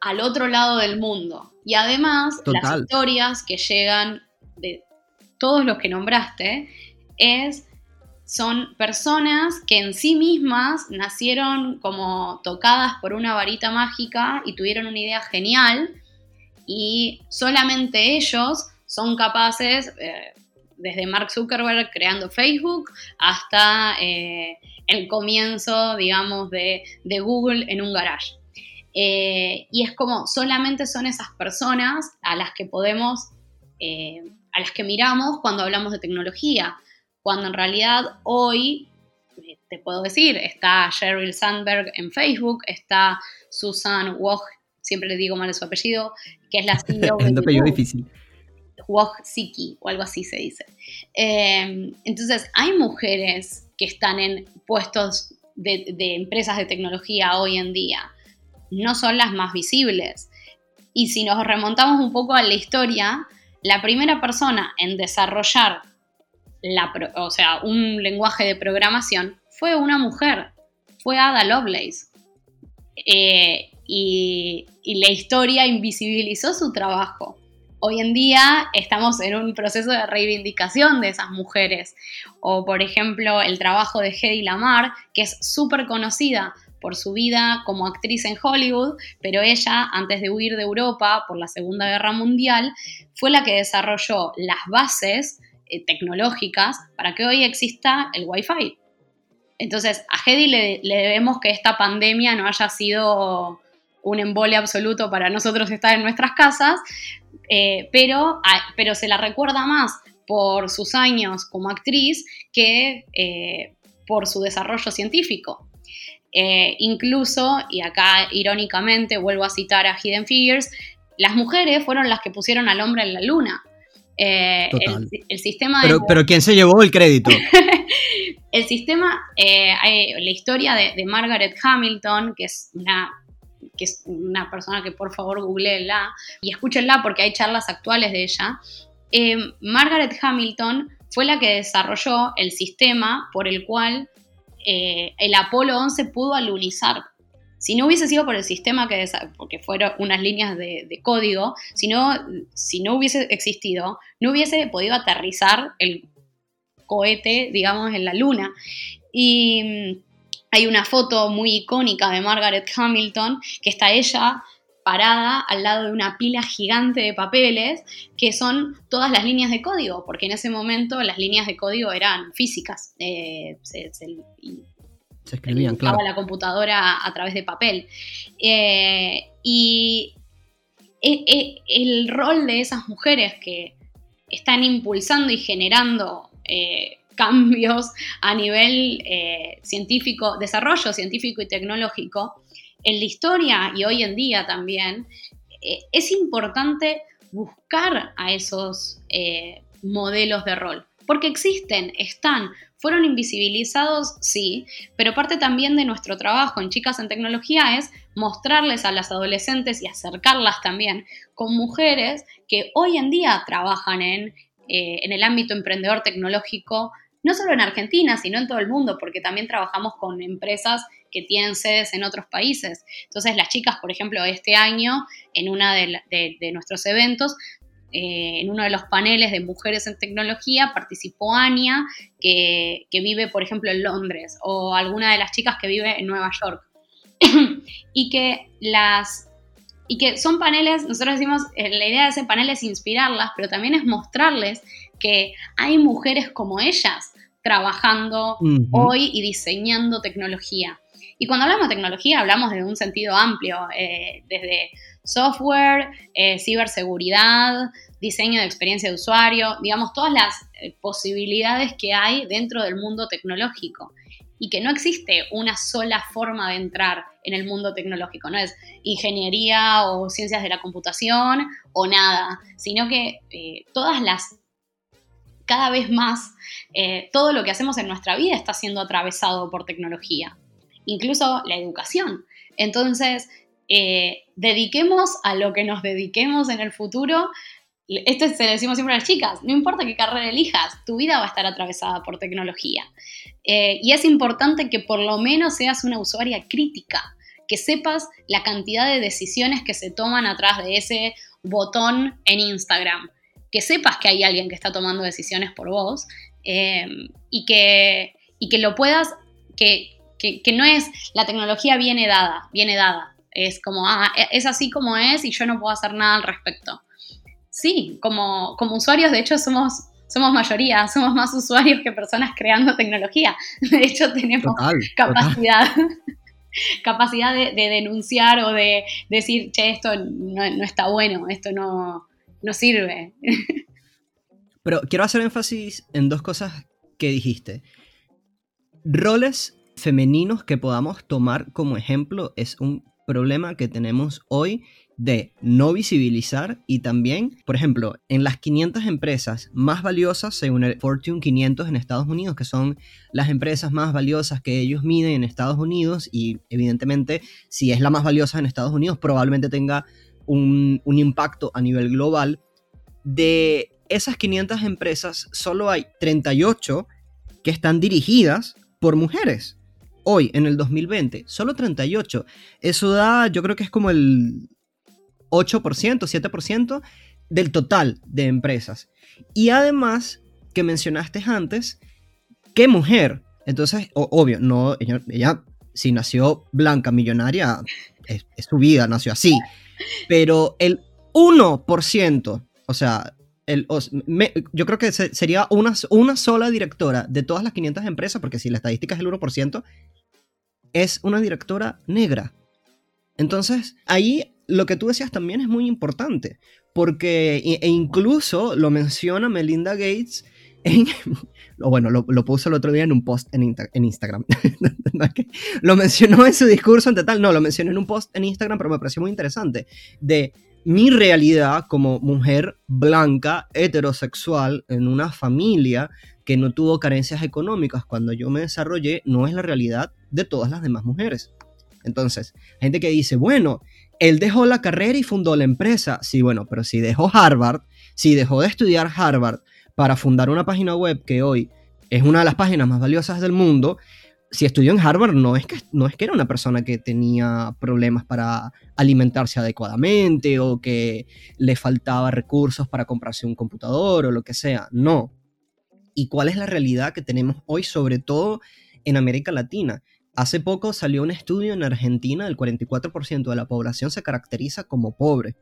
al otro lado del mundo. Y además, las historias que llegan de todos los que nombraste es son personas que en sí mismas nacieron como tocadas por una varita mágica y tuvieron una idea genial y solamente ellos son capaces, eh, desde Mark Zuckerberg creando Facebook hasta eh, el comienzo, digamos, de, Google en un garage. Eh, y es como solamente son esas personas a las que podemos, a las que miramos cuando hablamos de tecnología, cuando en realidad hoy, te puedo decir, está Sheryl Sandberg en Facebook, está Susan Woj, siempre le digo mal su apellido, que es la <laughs> CEO de... apellido difícil. Siki o algo así se dice. entonces, hay mujeres que están en puestos de, de empresas de tecnología hoy en día no son las más visibles. Y si nos remontamos un poco a la historia, la primera persona en desarrollar la, o sea, un lenguaje de programación fue una mujer, fue Ada Lovelace. Eh, y, la historia invisibilizó su trabajo. Hoy en día estamos en un proceso de reivindicación de esas mujeres. O, por ejemplo, el trabajo de Hedy Lamar, que es súper conocida por su vida como actriz en Hollywood, pero ella, antes de huir de Europa por la Segunda Guerra Mundial, fue la que desarrolló las bases eh, tecnológicas para que hoy exista el Wi-Fi. Entonces, a Hedy le, debemos que esta pandemia no haya sido un embole absoluto para nosotros estar en nuestras casas, eh, pero, pero se la recuerda más por sus años como actriz que eh, por su desarrollo científico. Eh, incluso, y acá irónicamente vuelvo a citar a Hidden Figures, las mujeres fueron las que pusieron al hombre en la luna. El, el, sistema pero, pero ¿quién se llevó el crédito? <laughs> el sistema, la historia de, de Margaret Hamilton, que es una que es una persona que por favor googleenla y escúchenla porque hay charlas actuales de ella. Eh, Margaret Hamilton fue la que desarrolló el sistema por el cual eh, el Apolo 11 pudo alunizar. Si no hubiese sido por el sistema que porque fueron unas líneas de, código, si no, si no hubiese existido, no hubiese podido aterrizar el cohete, digamos, en la luna. Y hay una foto muy icónica de Margaret Hamilton, que está ella parada al lado de una pila gigante de papeles, que son todas las líneas de código, porque en ese momento las líneas de código eran físicas. Eh, se, escribían, claro. la computadora a través de papel. Eh, y e, e, el rol de esas mujeres que están impulsando y generando eh, cambios a nivel eh, científico, desarrollo científico y tecnológico, en la historia y hoy en día también, eh, es importante buscar a esos eh, modelos de rol, porque existen, están, fueron invisibilizados, sí, pero parte también de nuestro trabajo en Chicas en Tecnología es mostrarles a las adolescentes y acercarlas también con mujeres que hoy en día trabajan en, en el ámbito emprendedor tecnológico no solo en Argentina, sino en todo el mundo, porque también trabajamos con empresas que tienen sedes en otros países. Entonces, las chicas, por ejemplo, este año, en uno de, nuestros eventos, eh, en uno de los paneles de mujeres en tecnología, participó Ania, que, vive, por ejemplo, en Londres, o alguna de las chicas que vive en Nueva York. <coughs> y que las y que son paneles, nosotros decimos, eh, la idea de ese panel es inspirarlas, pero también es mostrarles que hay mujeres como ellas trabajando hoy y diseñando tecnología. Y cuando hablamos de tecnología hablamos de un sentido amplio, eh, desde software, eh, ciberseguridad, diseño de experiencia de usuario, digamos, todas las eh, posibilidades que hay dentro del mundo tecnológico. Y que no existe una sola forma de entrar en el mundo tecnológico, no es ingeniería o ciencias de la computación o nada, sino que todas las cada vez más eh, todo lo que hacemos en nuestra vida está siendo atravesado por tecnología, incluso la educación. Entonces, eh, dediquemos a lo que nos dediquemos en el futuro. Esto se lo decimos siempre a las chicas, no importa qué carrera elijas, tu vida va a estar atravesada por tecnología. Eh, y es importante que por lo menos seas una usuaria crítica, que sepas la cantidad de decisiones que se toman atrás de ese botón en Instagram que sepas que hay alguien que está tomando decisiones por vos eh, y, que, y que lo puedas, que, no es, la tecnología viene dada, viene dada. Es como, ah, es así como es y yo no puedo hacer nada al respecto. Sí, como, como usuarios, de hecho, somos, somos mayoría, <laughs> somos más usuarios que personas creando tecnología. De hecho, tenemos capacidad. <laughs> capacidad de, denunciar o de decir, che, esto no está bueno, esto no, no sirve. Pero quiero hacer énfasis en dos cosas que dijiste. Roles femeninos que podamos tomar como ejemplo es un problema que tenemos hoy de no visibilizar y también, por ejemplo, en las 500 empresas más valiosas según el Fortune 500 en Estados Unidos, que son las empresas más valiosas que ellos miden en Estados Unidos y evidentemente si es la más valiosa en Estados Unidos probablemente tenga un, un impacto a nivel global. De esas 500 empresas, solo hay 38 que están dirigidas por mujeres. Hoy, en el 2020, solo 38. Eso da, yo creo que es como el 8%, 7% del total de empresas. Y además, que mencionaste antes, ¿qué mujer? Entonces, obvio, no, ella, si nació blanca, millonaria, es, su vida, nació así. Pero el 1%, o sea, el, yo creo que sería una, una sola directora de todas las 500 empresas, porque si la estadística es el 1%, es una directora negra. Entonces, ahí lo que tú decías también es muy importante, porque e incluso lo menciona Melinda Gates en, <laughs> o bueno, lo, lo, puso el otro día en un post en, Instagram. <laughs> lo mencionó en su discurso ante tal, no, lo mencionó en un post en Instagram, pero me pareció muy interesante, de mi realidad como mujer blanca, heterosexual, en una familia que no tuvo carencias económicas cuando yo me desarrollé, no es la realidad de todas las demás mujeres. Entonces, gente que dice, bueno, él dejó la carrera y fundó la empresa. Sí, bueno, pero si dejó Harvard, si dejó de estudiar Harvard para fundar una página web que hoy es una de las páginas más valiosas del mundo, si estudió en Harvard no es que, no es que era una persona que tenía problemas para alimentarse adecuadamente o que le faltaba recursos para comprarse un computador o lo que sea, no. ¿Y cuál es la realidad que tenemos hoy, sobre todo en América Latina? Hace poco salió un estudio en Argentina, el 44% de la población se caracteriza como pobre.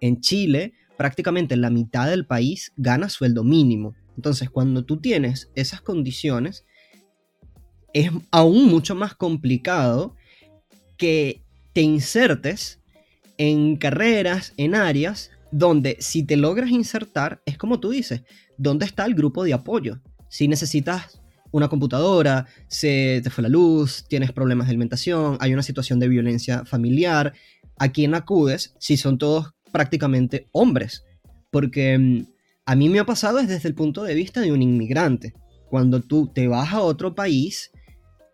En Chile, prácticamente la mitad del país gana sueldo mínimo. Entonces, cuando tú tienes esas condiciones, es aún mucho más complicado que te insertes en carreras, en áreas donde si te logras insertar, es como tú dices, ¿dónde está el grupo de apoyo? Si necesitas una computadora, se te fue la luz, tienes problemas de alimentación, hay una situación de violencia familiar, ¿a quién acudes si son todos prácticamente hombres? Porque mm, a mí me ha pasado desde el punto de vista de un inmigrante. Cuando tú te vas a otro país,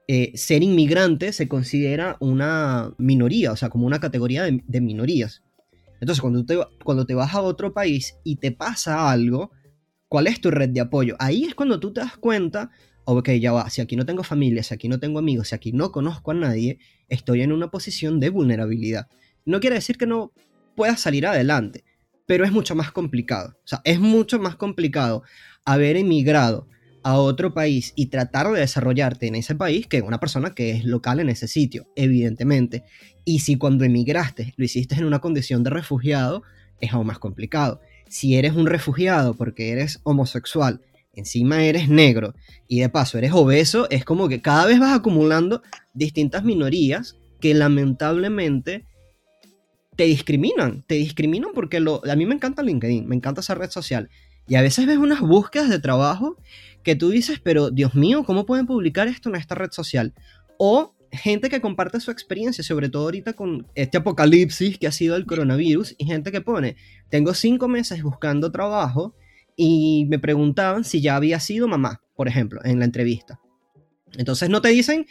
eh, ser inmigrante se considera una minoría, o sea, como una categoría de, minorías. Entonces, cuando te, cuando te vas a otro país y te pasa algo, ¿cuál es tu red de apoyo? Ahí es cuando tú te das cuenta, ok, ya va, si aquí no tengo familia, si aquí no tengo amigos, si aquí no conozco a nadie, estoy en una posición de vulnerabilidad. No quiere decir que no puedas salir adelante, pero es mucho más complicado. O sea, es mucho más complicado haber emigrado a otro país y tratar de desarrollarte en ese país que una persona que es local en ese sitio, evidentemente. Y si cuando emigraste lo hiciste en una condición de refugiado, es aún más complicado. Si eres un refugiado porque eres homosexual, encima eres negro y de paso eres obeso, es como que cada vez vas acumulando distintas minorías que lamentablemente te discriminan, te discriminan porque lo, a mí me encanta LinkedIn, me encanta esa red social. Y a veces ves unas búsquedas de trabajo que tú dices, pero Dios mío, ¿cómo pueden publicar esto en esta red social? O gente que comparte su experiencia, sobre todo ahorita con este apocalipsis que ha sido el coronavirus, y gente que pone, tengo cinco meses buscando trabajo y me preguntaban si ya había sido mamá, por ejemplo, en la entrevista. Entonces no te dicen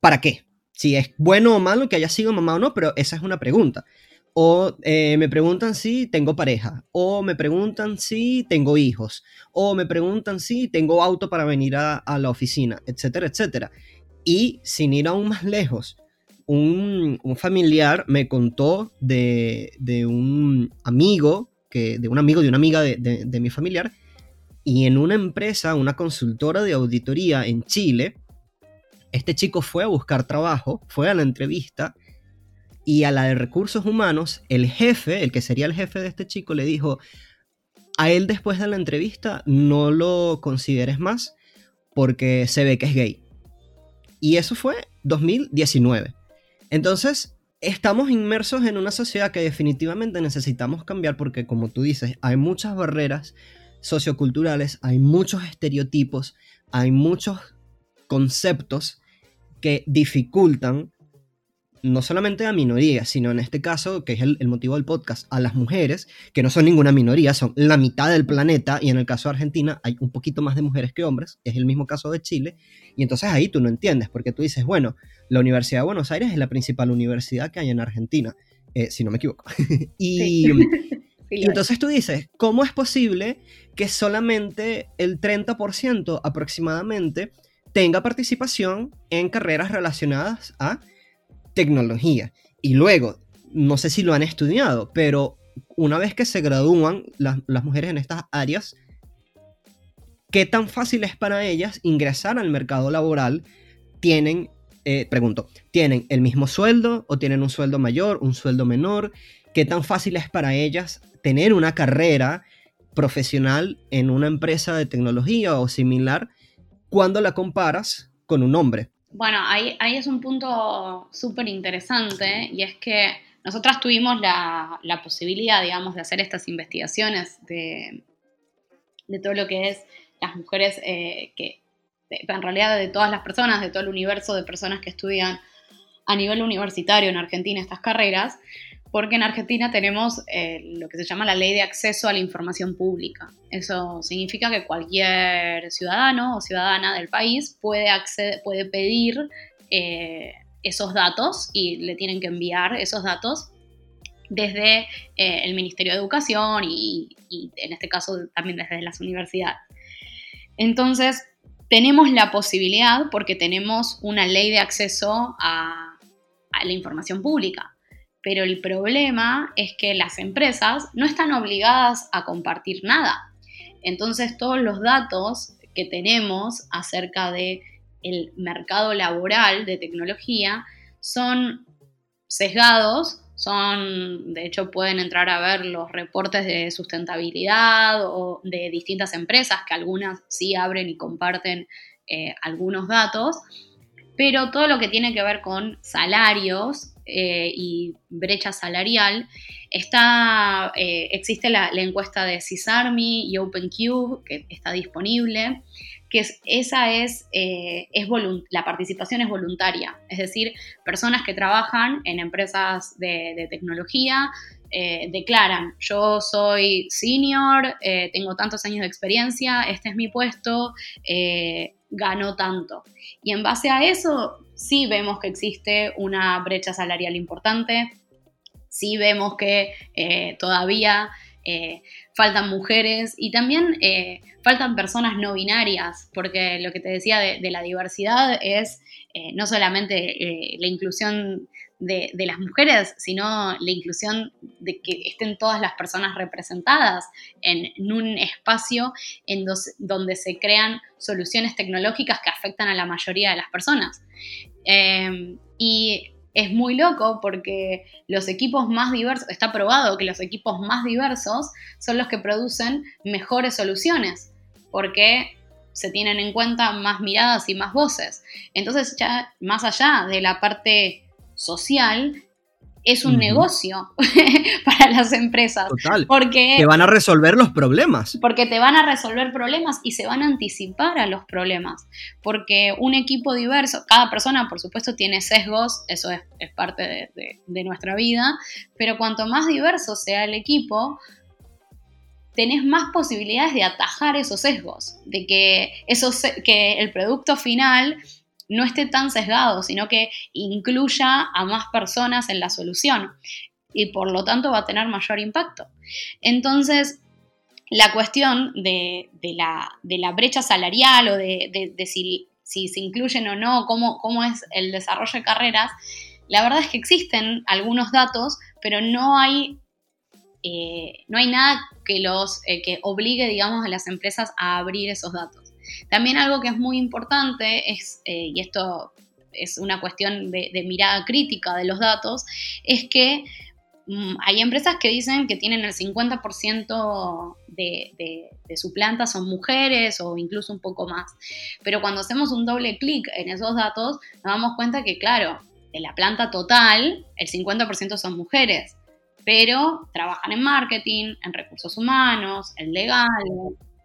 para qué, si es bueno o malo que haya sido mamá o no, pero esa es una pregunta. O eh, me preguntan si tengo pareja, o me preguntan si tengo hijos, o me preguntan si tengo auto para venir a, la oficina, etcétera, etcétera. Y sin ir aún más lejos, un, familiar me contó de, un amigo, que, de un amigo de una amiga de, de mi familiar, y en una empresa, una consultora de auditoría en Chile, este chico fue a buscar trabajo, fue a la entrevista y a la de recursos humanos, el jefe, el que sería el jefe de este chico, le dijo, a él después de la entrevista no lo consideres más porque se ve que es gay. Y eso fue 2019. Entonces, estamos inmersos en una sociedad que definitivamente necesitamos cambiar porque, como tú dices, hay muchas barreras socioculturales, hay muchos estereotipos, hay muchos conceptos que dificultan no solamente a minorías, sino en este caso, que es el, motivo del podcast, a las mujeres, que no son ninguna minoría, son la mitad del planeta, y en el caso de Argentina hay un poquito más de mujeres que hombres, es el mismo caso de Chile, y entonces ahí tú no entiendes, porque tú dices, bueno, la Universidad de Buenos Aires es la principal universidad que hay en Argentina, eh, si no me equivoco. <laughs> y, <laughs> y <laughs> entonces tú dices, ¿cómo es posible que solamente el 30% aproximadamente tenga participación en carreras relacionadas a tecnología? Y luego, no sé si lo han estudiado, pero una vez que se gradúan las, mujeres en estas áreas, ¿qué tan fácil es para ellas ingresar al mercado laboral? Tienen, eh, pregunto, ¿tienen el mismo sueldo o tienen un sueldo mayor, un sueldo menor? ¿Qué tan fácil es para ellas tener una carrera profesional en una empresa de tecnología o similar cuando la comparas con un hombre? Bueno, ahí, ahí es un punto súper interesante y es que nosotras tuvimos la, la, posibilidad, digamos, de hacer estas investigaciones de, de todo lo que es las mujeres eh, que, en realidad de todas las personas, de todo el universo de personas que estudian a nivel universitario en Argentina estas carreras, porque en Argentina tenemos eh, lo que se llama la ley de acceso a la información pública. Eso significa que cualquier ciudadano o ciudadana del país puede, pedir eh, esos datos y le tienen que enviar esos datos desde el Ministerio de Educación y, en este caso también desde las universidades. Entonces, tenemos la posibilidad, porque tenemos una ley de acceso a, la información pública, pero el problema es que las empresas no están obligadas a compartir nada. Entonces, todos los datos que tenemos acerca del el mercado laboral de tecnología son sesgados son, de hecho, pueden entrar a ver los reportes de sustentabilidad o de distintas empresas, que algunas sí abren y comparten eh, algunos datos, pero todo lo que tiene que ver con salarios eh, y brecha salarial, está, eh, existe la, encuesta de CISARMI y OpenCube, que está disponible, que esa es, eh, la participación es voluntaria, es decir, personas que trabajan en empresas de, tecnología declaran, yo soy senior, tengo tantos años de experiencia, este es mi puesto, gano tanto. Y en base a eso sí vemos que existe una brecha salarial importante, sí vemos que todavía faltan mujeres y también eh, faltan personas no binarias, porque lo que te decía de, la diversidad es eh, no solamente eh, la inclusión de, las mujeres, sino la inclusión de que estén todas las personas representadas en, un espacio en donde se crean soluciones tecnológicas que afectan a la mayoría de las personas. Y es muy loco porque los equipos más diversos, está probado que los equipos más diversos son los que producen mejores soluciones, porque se tienen en cuenta más miradas y más voces. Entonces, ya más allá de la parte social, es un negocio <laughs> para las empresas. Total. Porque te van a resolver los problemas. Porque te van a resolver problemas y se van a anticipar a los problemas. Porque un equipo diverso, cada persona por supuesto tiene sesgos, eso es, parte de, nuestra vida, pero cuanto más diverso sea el equipo, tenés más posibilidades de atajar esos sesgos, de que, esos, que el producto final no esté tan sesgado, sino que incluya a más personas en la solución y por lo tanto va a tener mayor impacto. Entonces, la cuestión de, la, brecha salarial o de, si, se incluyen o no, cómo, es el desarrollo de carreras, la verdad es que existen algunos datos, pero no hay, eh, nada que, eh, que obligue, digamos, a las empresas a abrir esos datos. También algo que es muy importante es, eh, y esto es una cuestión de, mirada crítica de los datos, es que mm, hay empresas que dicen que tienen el 50% de, de, su planta son mujeres o incluso un poco más. Pero cuando hacemos un doble clic en esos datos, nos damos cuenta que, claro, de la planta total, el 50% son mujeres, pero trabajan en marketing, en recursos humanos, en legal,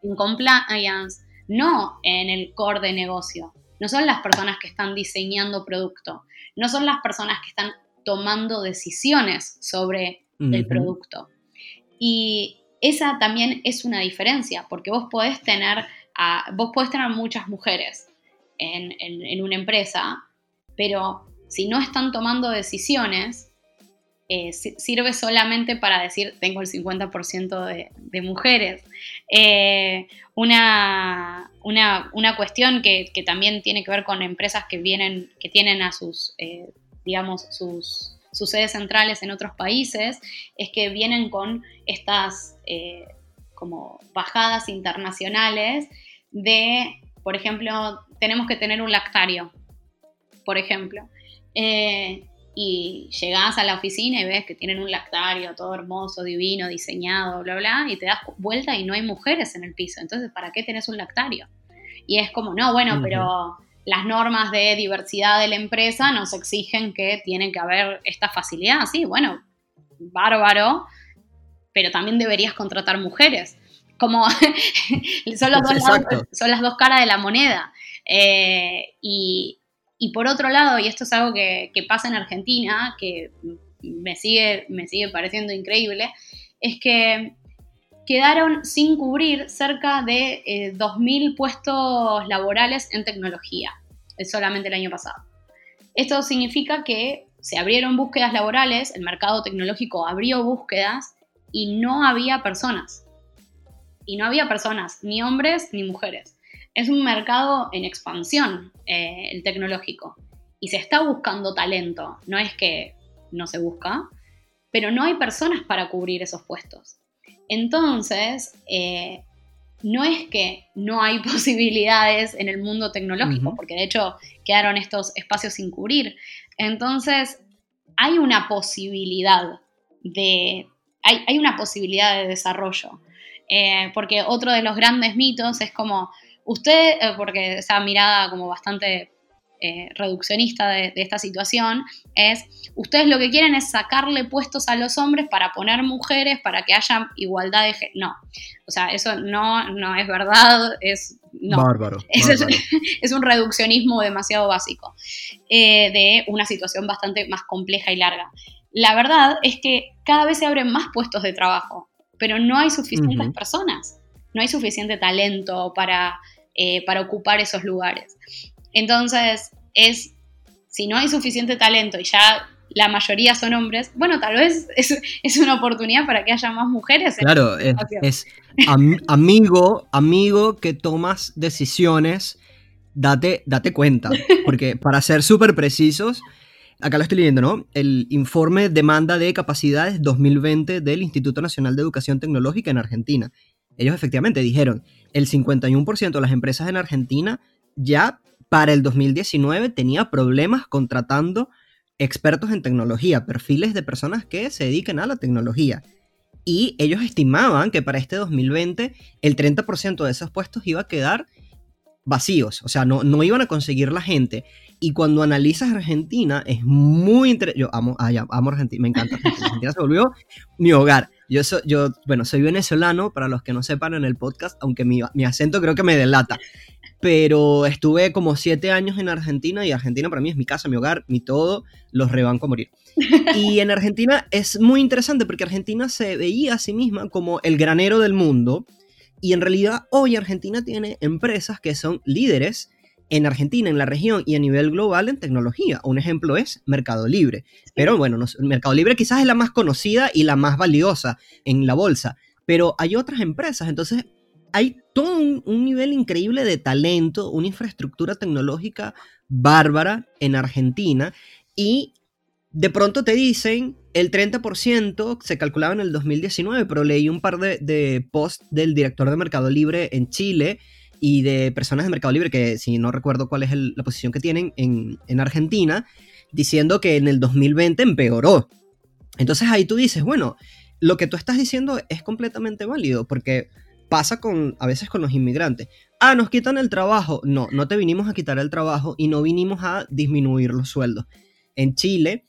en compliance, no en el core de negocio. No son las personas que están diseñando producto, no son las personas que están tomando decisiones sobre el producto. Y esa también es una diferencia, porque vos podés tener, vos podés tener muchas mujeres en, una empresa, pero si no están tomando decisiones, eh, sirve solamente para decir tengo el 50% de, mujeres. Eh, una, una, cuestión que, también tiene que ver con empresas que vienen, que tienen a sus, eh, digamos, sus, sus, sedes centrales en otros países, es que vienen con estas como bajadas internacionales de, por ejemplo, tenemos que tener un lactario, por ejemplo y llegás a la oficina y ves que tienen un lactario todo hermoso, divino, diseñado, bla, bla, y te das vuelta y no hay mujeres en el piso. Entonces, ¿para qué tenés un lactario? Y es como, no, bueno, pero las normas de diversidad de la empresa nos exigen que tiene que haber esta facilidad. Sí, bueno, bárbaro, pero también deberías contratar mujeres. Como <laughs> son, los dos son las dos caras de la moneda. Eh, y, y por otro lado, y esto es algo que, pasa en Argentina, que me sigue, me sigue pareciendo increíble, es que quedaron sin cubrir cerca de 2.000 eh, puestos laborales en tecnología, solamente el año pasado. Esto significa que se abrieron búsquedas laborales, el mercado tecnológico abrió búsquedas y no había personas. Y no había personas, ni hombres ni mujeres es un mercado en expansión, eh, el tecnológico, y se está buscando talento, no es que no se busca, pero no hay personas para cubrir esos puestos. Entonces, eh, no es que no hay <laughs> posibilidades en el mundo tecnológico, porque de hecho quedaron estos espacios sin cubrir. Entonces, hay una posibilidad de, hay, una posibilidad de desarrollo. Eh, porque otro de los grandes mitos es como, Usted, eh, porque esa mirada como bastante eh, reduccionista de, esta situación, es, ustedes lo que quieren es sacarle puestos a los hombres para poner mujeres, para que haya igualdad de género. No, o sea, eso no, no es verdad, es... bárbaro, <laughs> <laughs> es, un reduccionismo demasiado básico eh, de una situación bastante más compleja y larga. La verdad es que cada vez se abren más puestos de trabajo, pero no hay suficientes personas, no hay suficiente talento para eh, para ocupar esos lugares. Entonces, es, si no hay suficiente talento y ya la mayoría son hombres, bueno, tal vez <laughs> es, una oportunidad para que haya más mujeres. Claro, es, amigo, amigo que tomas decisiones, date, date cuenta, porque <laughs> para ser súper precisos, acá lo estoy leyendo, ¿no? El informe Demanda de Capacidades 2020 del Instituto Nacional de Educación Tecnológica en Argentina. Ellos efectivamente dijeron, el 51% de las empresas en Argentina ya para el 2019 tenía problemas contratando expertos en tecnología, perfiles de personas que se dediquen a la tecnología. Y ellos estimaban que para este 2020 el 30% de esos puestos iba a quedar vacíos, o sea, no, no iban a conseguir la gente. Y cuando analizas Argentina, es muy interesante. Yo amo, amo Argentina, me encanta. Argentina se volvió mi hogar. Yo, yo, bueno, soy venezolano, para los que no sepan en el podcast, aunque mi, mi acento creo que me delata. Pero estuve como siete años en Argentina y Argentina para mí es mi casa, mi hogar, mi todo. Los rebanco a morir. Y <laughs> en Argentina es muy interesante porque Argentina se veía a sí misma como el granero del mundo. Y en realidad hoy Argentina tiene empresas que son líderes en Argentina, en la región y a nivel global en tecnología. Un ejemplo es Mercado Libre. Pero bueno, Mercado Libre quizás es la más conocida y la más valiosa en la bolsa, pero hay otras empresas, entonces hay todo un, nivel increíble de talento, una infraestructura tecnológica bárbara en Argentina y de pronto te dicen el 30% se calculaba en el 2019, pero leí un par de, de posts del director de Mercado Libre en Chile y de personas de Mercado Libre, que si no recuerdo cuál es la posición que tienen en, en Argentina, diciendo que en el 2020 empeoró. Entonces ahí tú dices, bueno, lo que tú estás diciendo es completamente válido, porque pasa con a veces con los inmigrantes. Ah, nos quitan el trabajo. No, no te vinimos a quitar el trabajo y no vinimos a disminuir los sueldos. En Chile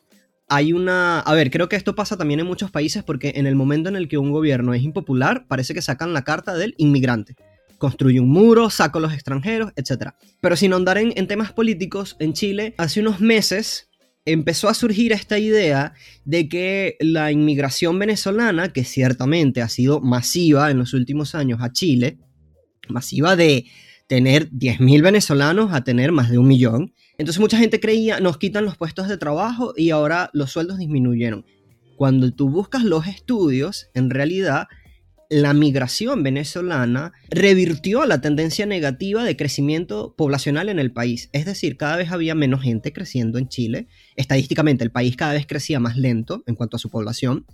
hay una... A ver, creo que esto pasa también en muchos países porque en el momento en el que un gobierno es impopular, parece que sacan la carta del inmigrante construye un muro, saco a los extranjeros, etc. Pero sin en, en temas políticos, en Chile, hace unos meses empezó a surgir esta idea de que la inmigración venezolana, que ciertamente ha sido masiva en los últimos años a Chile, masiva de tener 10.000 venezolanos a tener más de un millón, entonces mucha gente creía, nos quitan los puestos de trabajo y ahora los sueldos disminuyeron. cuando tú buscas los estudios, en realidad la migración venezolana revirtió la tendencia negativa de crecimiento poblacional en el país. Es decir, cada vez había menos gente creciendo en Chile. Estadísticamente, el país cada vez crecía más lento en cuanto a su población.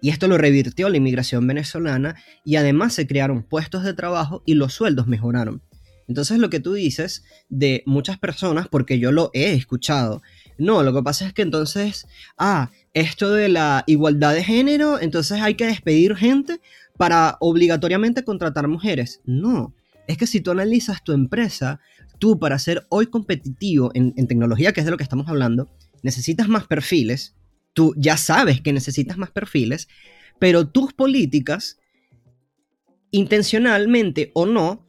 Y esto lo revirtió la inmigración venezolana y además se crearon puestos de trabajo y los sueldos mejoraron. Entonces lo que tú dices de muchas personas, porque yo lo he escuchado, no, lo que pasa es que entonces, ah, esto de la igualdad de género, entonces hay que despedir gente para obligatoriamente contratar mujeres. No, es que si tú analizas tu empresa, tú para ser hoy competitivo en, tecnología, que es de lo que estamos hablando, necesitas más perfiles, tú ya sabes que necesitas más perfiles, pero tus políticas, intencionalmente o no,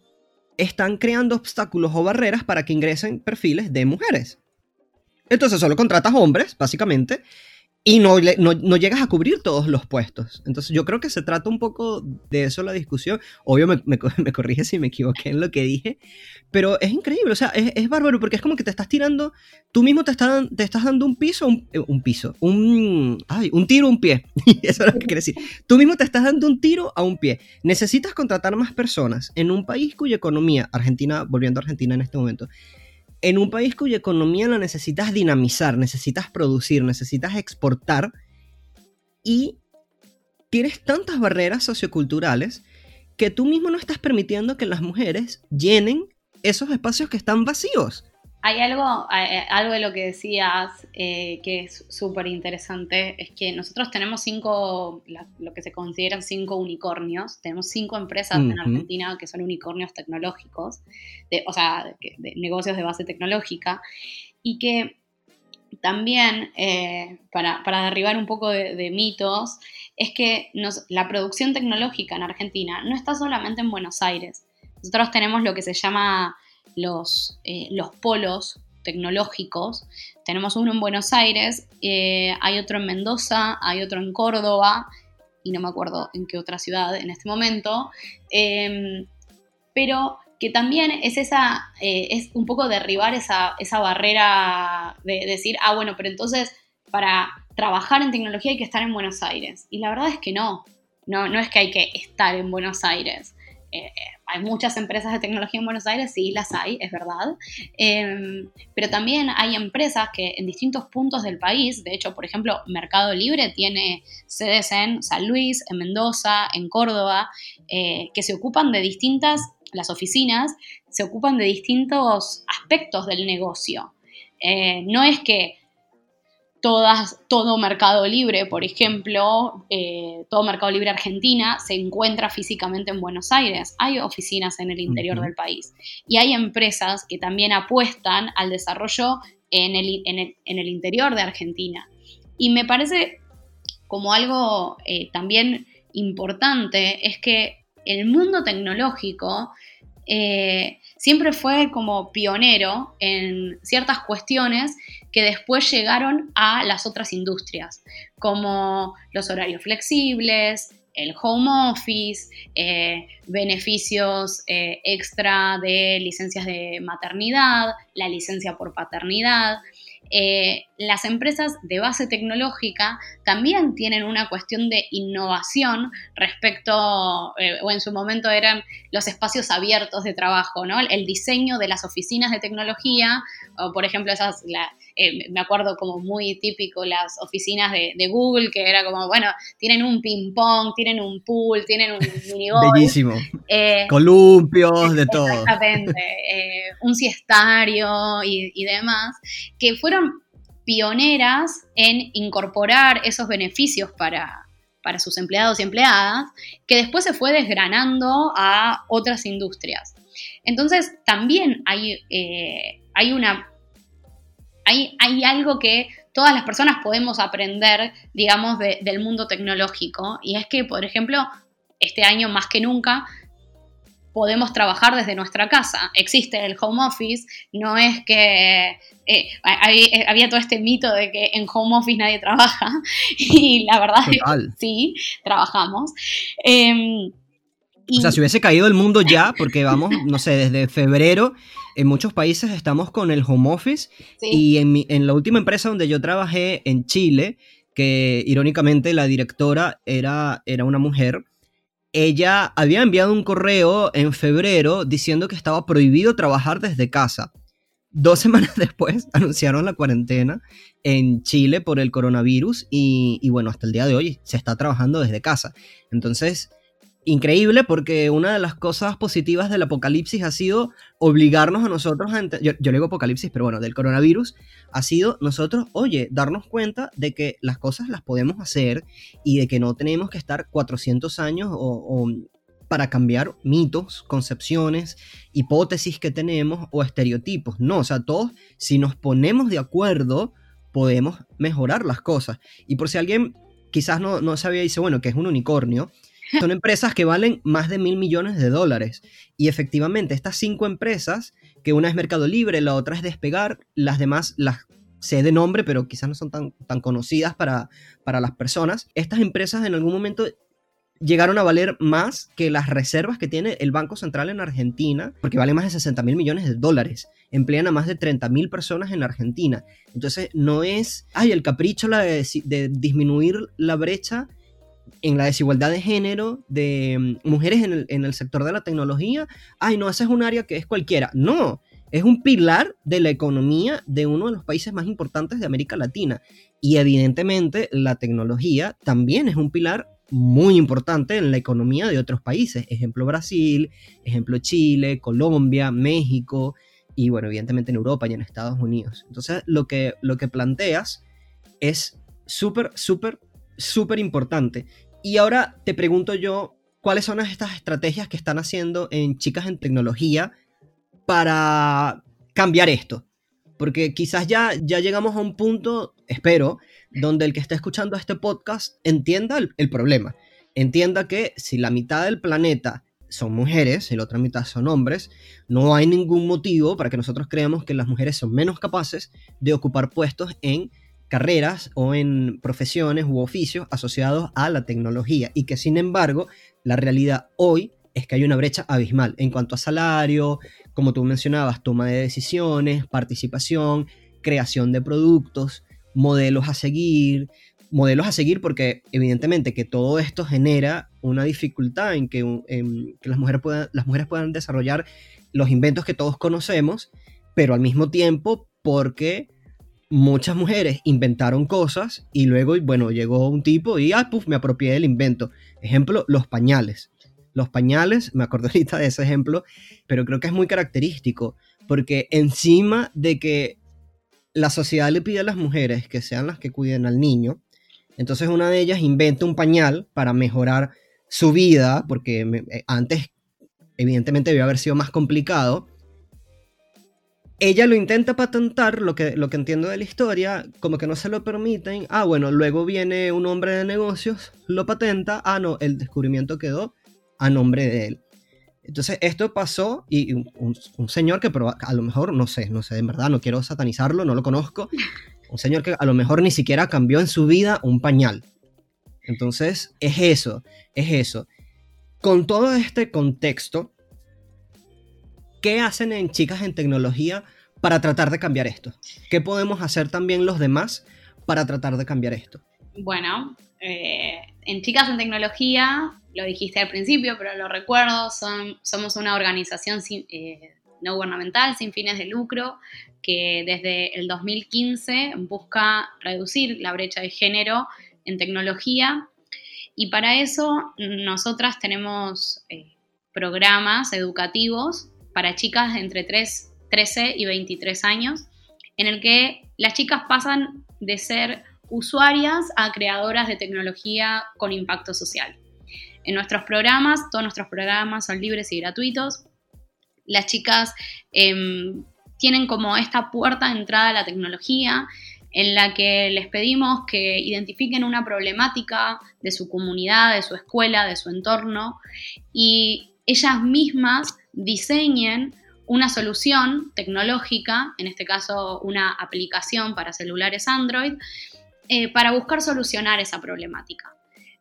están creando obstáculos o barreras para que ingresen perfiles de mujeres. Entonces solo contratas hombres, básicamente, y no, no, llegas a cubrir todos los puestos. Entonces yo creo que se trata un poco de eso la discusión. Obvio me, me, <laughs> me corrige si me equivoqué en lo que dije, pero es increíble, o sea, es, es, bárbaro porque es como que te estás tirando, tú mismo te, estás, te estás dando un piso, un, eh, un piso, un, ay, un tiro, un pie. <laughs> eso es lo que quiere decir. Tú mismo te estás dando un tiro a un pie. Necesitas contratar más personas en un país cuya economía, Argentina, volviendo a Argentina en este momento, en un país cuya economía la necesitas dinamizar, necesitas producir, necesitas exportar y tienes tantas barreras socioculturales que tú mismo no estás permitiendo que las mujeres llenen esos espacios que están vacíos. Hay algo, eh, algo de lo que decías eh, que es súper interesante, es que nosotros tenemos cinco, lo que se consideran cinco unicornios, tenemos cinco empresas en Argentina que son unicornios tecnológicos, o sea, de, negocios de base tecnológica, y que también, eh, para, derribar un poco de, mitos, es que la producción tecnológica en Argentina no está solamente en Buenos Aires, nosotros tenemos lo que se llama los, eh, los polos tecnológicos. Tenemos uno en Buenos Aires, eh, hay otro en Mendoza, hay otro en Córdoba y no me acuerdo en qué otra ciudad en este momento, em, pero que también es esa, eh, es un poco derribar esa, esa barrera de decir, ah, bueno, pero entonces para trabajar en tecnología hay que estar en Buenos Aires. Y la verdad es que no, no, no es que hay que estar en Buenos Aires. Eh, hay muchas empresas de tecnología en Buenos Aires, sí, las hay, es verdad, em, pero también hay empresas que en distintos puntos del país, de hecho, por ejemplo, Mercado Libre tiene sedes en San Luis, en Mendoza, en Córdoba, eh, que se ocupan de distintas, las oficinas se ocupan de distintos aspectos del negocio. Eh, no es que todas, todo Mercado Libre, por ejemplo, eh, todo Mercado Libre Argentina se encuentra físicamente en Buenos Aires. Hay oficinas en el interior del país y hay empresas que también apuestan al desarrollo en el, en el, interior de Argentina. Y me parece como algo eh, también importante es que el mundo tecnológico eh, siempre fue como pionero en ciertas cuestiones que después llegaron a las otras industrias, como los horarios flexibles, el home office, eh, beneficios eh, extra de licencias de maternidad, la licencia por paternidad. Eh, las empresas de base tecnológica también tienen una cuestión de innovación respecto, eh, o en su momento eran los espacios abiertos de trabajo, ¿no? El diseño de las oficinas de tecnología, o por ejemplo, esas, eh, me acuerdo como muy típico las oficinas de, Google, que era como, bueno, tienen un ping-pong, tienen un pool, tienen un <laughs> minigolf. Bellísimo. Columpios, de todo. Exactamente. un siestario y, y demás, que fueron pioneras en incorporar esos beneficios para, sus empleados y empleadas, que después se fue desgranando a otras industrias. Entonces, también hay, eh, hay una. Hay, hay, algo que todas las personas podemos aprender, digamos, del mundo tecnológico. Y es que, por ejemplo, este año más que nunca podemos trabajar desde nuestra casa. Existe el home office, no es que eh, eh, había, todo este mito de que en home office nadie <laughs> trabaja y la verdad es que sí, trabajamos. Em, o sea, si hubiese caído el mundo ya, porque vamos, no sé, desde febrero en muchos países estamos con el home office y en, en la última empresa donde yo trabajé en Chile, que irónicamente la directora era, era una mujer. Ella había enviado un correo en febrero diciendo que estaba prohibido trabajar desde casa. Dos <laughs> semanas después anunciaron la cuarentena en Chile por el coronavirus y, bueno, hasta el día de hoy se está trabajando desde casa. Entonces, increíble porque una de las cosas positivas del apocalipsis ha sido obligarnos a nosotros a... Yo, yo le digo apocalipsis, pero bueno, del coronavirus ha sido nosotros, oye, darnos cuenta de que las cosas las podemos hacer y de que no tenemos que estar 400 años o, para cambiar mitos, concepciones, hipótesis que tenemos o estereotipos. No, o sea, todos, si nos ponemos de acuerdo, podemos mejorar las cosas. Y por si alguien quizás no, no sabía, dice, bueno, que es un unicornio, son empresas que valen más de mil millones de dólares. Y efectivamente, estas cinco empresas, que una es Mercado Libre, la otra es Despegar, las demás las sé de nombre, pero quizás no son tan, tan conocidas para, para las personas. Estas empresas en algún momento llegaron a valer más que las reservas que tiene el Banco Central en Argentina, porque vale más de 60 mil millones de dólares. Emplean a más de 30 mil personas en Argentina. Entonces, no es, ay, el capricho de disminuir la brecha en la desigualdad de género de mujeres en el, en el, sector de la tecnología, ay, no, ese es un área que es cualquiera. No, es un pilar de la economía de uno de los países más importantes de América Latina. Y evidentemente la tecnología también es un pilar muy importante en la economía de otros países. Ejemplo Brasil, ejemplo Chile, Colombia, México y bueno, evidentemente en Europa y en Estados Unidos. Entonces lo que, lo que planteas es súper, súper, súper importante. Y ahora te pregunto yo, ¿cuáles son estas estrategias que están haciendo en Chicas en Tecnología para cambiar esto? Porque quizás ya, ya llegamos a un punto, espero, donde el que está escuchando este podcast entienda el, el, problema. Entienda que si la mitad del planeta son mujeres y la otra mitad son hombres, no hay ningún motivo para que nosotros creamos que las mujeres son menos capaces de ocupar puestos en carreras o en profesiones u oficios asociados a la tecnología y que sin embargo la realidad hoy es que hay una brecha abismal en cuanto a salario, como tú mencionabas, toma de decisiones, participación, creación de productos, modelos a seguir, modelos a seguir porque evidentemente que todo esto genera una dificultad en que, en que las, mujeres puedan, las mujeres puedan desarrollar los inventos que todos conocemos, pero al mismo tiempo porque muchas mujeres inventaron cosas y luego, bueno, llegó un tipo y, ah, puf, me apropié del invento. Ejemplo, los pañales. Los pañales, me acuerdo <laughs> ahorita de ese ejemplo, pero creo que es muy característico, porque encima de que la sociedad le pide a las mujeres que sean las que cuiden al niño, entonces una de ellas inventa un pañal para mejorar su vida, porque eh, antes evidentemente debió haber sido más complicado, ella lo intenta patentar, lo que, lo que entiendo de la historia, como que no se lo permiten. Ah, bueno, luego viene un hombre de negocios, lo patenta. Ah, no, el descubrimiento quedó a nombre de él. Entonces, esto pasó y un, un, un señor que a lo mejor, no sé, no sé, en verdad, no quiero satanizarlo, no lo conozco. <laughs> Un señor que a lo mejor ni siquiera cambió en su vida un pañal. Entonces, es eso, es eso. Con todo este contexto, ¿Qué hacen en Chicas en Tecnología para tratar de cambiar esto? ¿Qué podemos hacer también los demás para tratar de cambiar esto? Bueno, eh, en Chicas en Tecnología, lo dijiste al principio, pero lo recuerdo, somos una organización eh, no gubernamental sin fines de lucro que desde el 2015 busca reducir la brecha de género en tecnología y para eso nosotras tenemos eh, programas educativos para chicas de entre 3, 13 y 23 años, en el que las chicas pasan de ser usuarias a creadoras de tecnología con impacto social. En nuestros programas, todos nuestros programas son libres y gratuitos. Las chicas eh, tienen como esta puerta de entrada a la tecnología en la que les pedimos que identifiquen una problemática de su comunidad, de su escuela, de su entorno y ellas mismas diseñen una solución tecnológica, en este caso una aplicación para celulares Android, eh, para buscar solucionar esa problemática.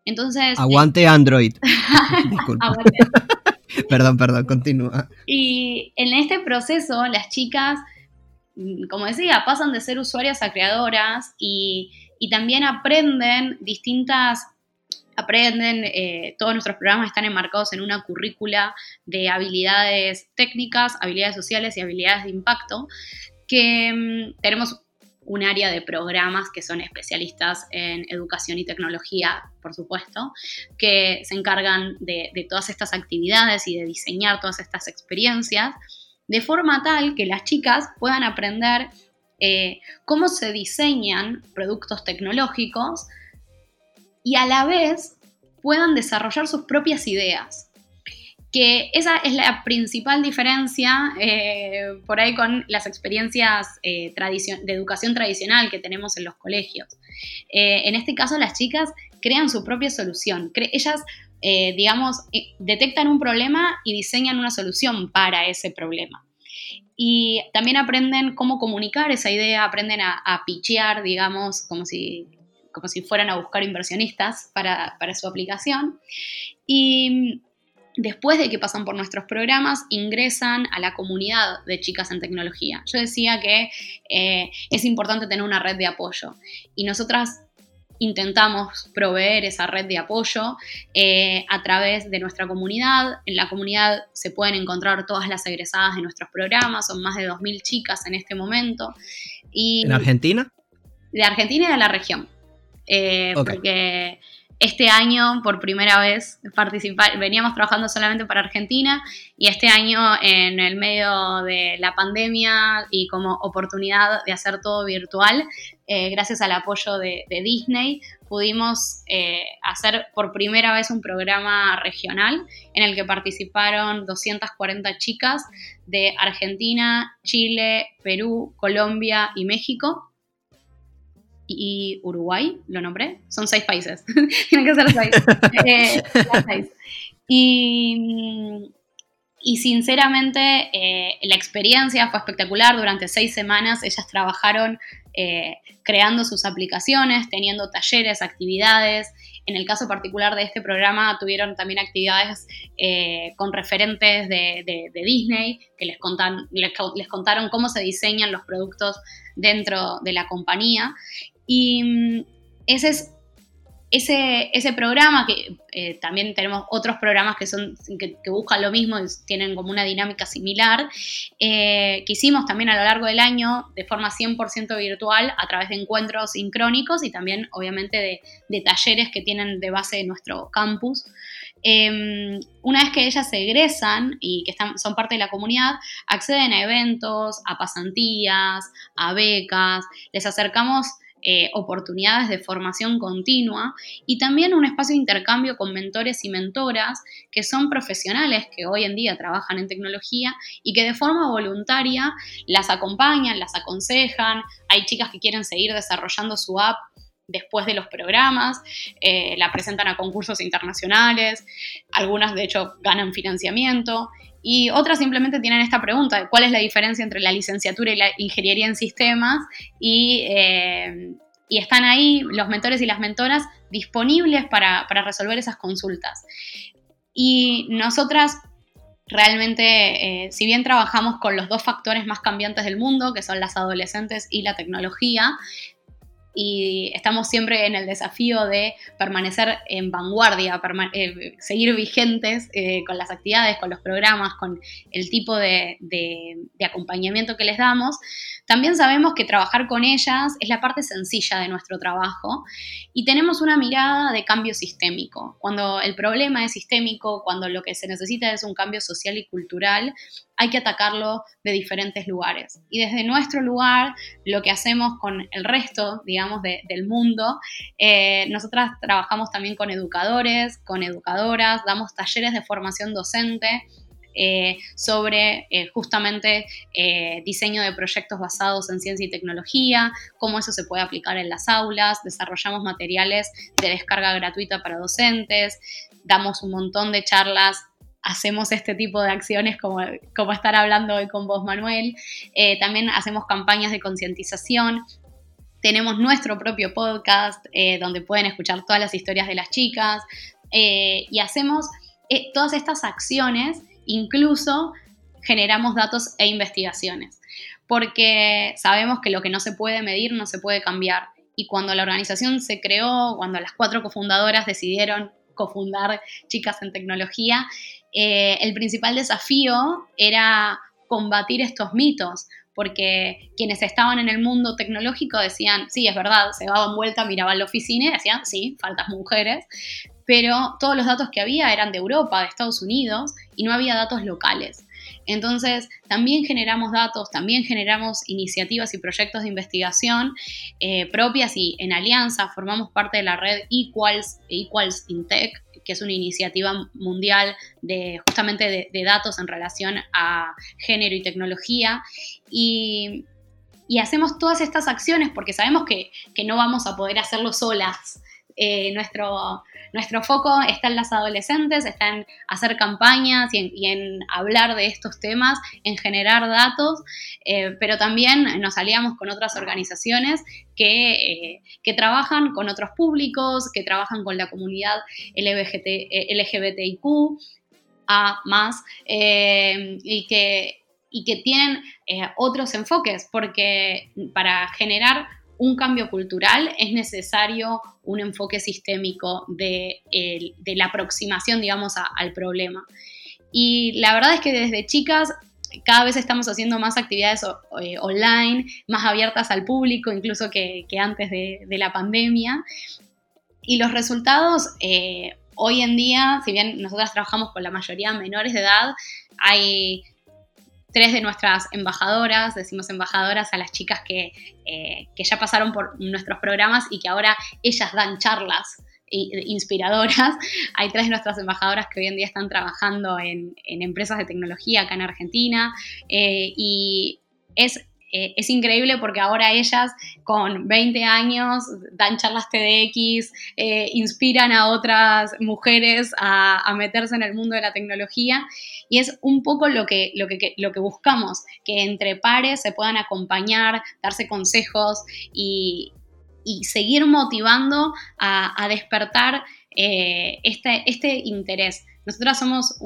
Entonces. Aguante Android. <laughs> Aguante. <laughs> perdón, perdón, continúa. Y en este proceso, las chicas, como decía, pasan de ser usuarias a creadoras y, y también aprenden distintas aprenden, eh, todos nuestros programas están enmarcados en una currícula de habilidades técnicas, habilidades sociales y habilidades de impacto, que mm, tenemos un área de programas que son especialistas en educación y tecnología, por supuesto, que se encargan de, todas estas actividades y de diseñar todas estas experiencias, de forma tal que las chicas puedan aprender eh, cómo se diseñan productos tecnológicos y a la vez puedan desarrollar sus propias ideas. Que esa es la principal diferencia eh, por ahí con las experiencias eh, de educación tradicional que tenemos en los colegios. Eh, en este caso, las chicas crean su propia solución. ellas, digamos, detectan un problema y diseñan una solución para ese problema y también aprenden cómo comunicar esa idea, aprenden a, a pichear, digamos, como si como si fueran a buscar inversionistas para, su aplicación. Y después de que pasan por nuestros programas, ingresan a la comunidad de chicas en tecnología. Yo decía que eh, es importante tener una red de apoyo y nosotras intentamos proveer esa red de apoyo eh, a través de nuestra comunidad. En la comunidad se pueden encontrar todas las egresadas de nuestros programas, son más de 2.000 chicas en este momento. Y ¿En Argentina? De Argentina y de la región. Eh, porque este año por primera vez participar, veníamos trabajando solamente para Argentina y este año en el medio de la pandemia y como oportunidad de hacer todo virtual, eh, gracias al apoyo de, Disney, pudimos eh, hacer por primera vez un programa regional en el que participaron 240 chicas de Argentina, Chile, Perú, Colombia y México y Uruguay, lo nombré, son seis países, <laughs> tienen que ser seis. <laughs> Eh, seis. Y, y sinceramente eh, la experiencia fue espectacular, durante seis semanas ellas trabajaron eh, creando sus aplicaciones, teniendo talleres, actividades. En el caso particular de este programa tuvieron también actividades con referentes de, Disney que les, contan, les, les, contaron cómo se diseñan los productos dentro de la compañía y mm, ese es ese, ese programa, que eh, también tenemos otros programas que, son, que, buscan lo mismo y tienen como una dinámica similar, eh, que hicimos también a lo largo del año de forma 100% virtual a través de encuentros sincrónicos y también obviamente de, talleres que tienen de base nuestro campus. Em, una vez que ellas egresan y que son parte de la comunidad, acceden a eventos, a pasantías, a becas, les acercamos eh, oportunidades de formación continua y también un espacio de intercambio con mentores y mentoras que son profesionales que hoy en día trabajan en tecnología y que de forma voluntaria las acompañan, las aconsejan. Hay chicas que quieren seguir desarrollando su app después de los programas, eh, la presentan a concursos internacionales, algunas de hecho ganan financiamiento y otras simplemente tienen esta pregunta de cuál es la diferencia entre la licenciatura y la ingeniería en sistemas y, eh, están ahí los mentores y las mentoras disponibles para, resolver esas consultas. Y nosotras realmente, eh, si bien trabajamos con los dos factores más cambiantes del mundo, que son las adolescentes y la tecnología, y estamos siempre en el desafío de permanecer en vanguardia, eh, seguir vigentes eh, con las actividades, con los programas, con el tipo de, acompañamiento que les damos. También sabemos que trabajar con ellas es la parte sencilla de nuestro trabajo y tenemos una mirada de cambio sistémico. Cuando el problema es sistémico, cuando lo que se necesita es un cambio social y cultural, hay que atacarlo de diferentes lugares. Y desde nuestro lugar, lo que hacemos con el resto, digamos, del mundo, eh, nosotras trabajamos también con educadores, con educadoras, damos talleres de formación docente. Eh, sobre eh, justamente diseño de proyectos basados en ciencia y tecnología, cómo eso se puede aplicar en las aulas, desarrollamos materiales de descarga gratuita para docentes, damos un montón de charlas hacemos este tipo de acciones como, estar hablando hoy con vos, Manuel. También hacemos campañas de concientización. Tenemos nuestro propio podcast eh, donde pueden escuchar todas las historias de las chicas. Eh, y hacemos todas estas acciones, incluso generamos datos e investigaciones, porque sabemos que lo que no se puede medir no se puede cambiar y cuando la organización se creó, cuando las cuatro cofundadoras decidieron cofundar Chicas en Tecnología, eh, el principal desafío era combatir estos mitos, porque quienes estaban en el mundo tecnológico decían, sí, es verdad, se daban vuelta, miraban la oficina y decían, sí, faltas mujeres, pero todos los datos que había eran de Europa, de Estados Unidos, y no había datos locales. Entonces, también generamos datos, también generamos iniciativas y proyectos de investigación eh, propias y en alianza formamos parte de la red Equals, Equals in Tech, que es una iniciativa mundial de justamente de, datos en relación a género y tecnología. Y, hacemos todas estas acciones porque sabemos que, que no vamos a poder hacerlo solas. Eh, nuestro, nuestro foco está en las adolescentes, está en hacer campañas y en, hablar de estos temas, en generar datos, eh, pero también nos aliamos con otras organizaciones que, eh, que, trabajan con otros públicos, que trabajan con la comunidad LGBT, LGBTIQ, A más, y que y que tienen otros enfoques, porque para generar un cambio cultural, es necesario un enfoque sistémico de, la aproximación, digamos, al problema. Y la verdad es que desde chicas cada vez estamos haciendo más actividades eh, online, más abiertas al público, incluso que, antes de, la pandemia. Y los resultados, eh, hoy en día, si bien nosotras trabajamos con la mayoría menores de edad, hay tres de nuestras embajadoras, decimos embajadoras a las chicas que, eh, que ya pasaron por nuestros programas y que ahora ellas dan charlas inspiradoras. <laughs> Hay tres de nuestras embajadoras que hoy en día están trabajando en, empresas de tecnología acá en Argentina eh, y es eh, es increíble porque ahora ellas con 20 años dan charlas TDX, eh, inspiran a otras mujeres a, meterse en el mundo de la tecnología y es un poco lo que, lo, que, lo que buscamos, que entre pares se puedan acompañar, darse consejos y, seguir motivando a, despertar eh, este, este interés. Nosotras somos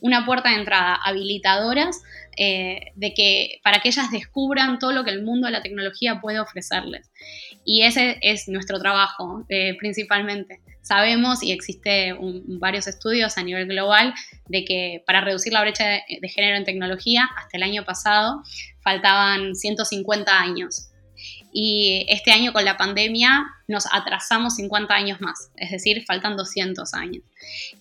una puerta de entrada habilitadoras eh, de que, para que ellas descubran todo lo que el mundo de la tecnología puede ofrecerles. Y ese es nuestro trabajo eh, principalmente. Sabemos, y existe varios estudios a nivel global, de que para reducir la brecha de, género en tecnología, hasta el año pasado faltaban 150 años y este año con la pandemia nos atrasamos 50 años más, es decir, faltan 200 años.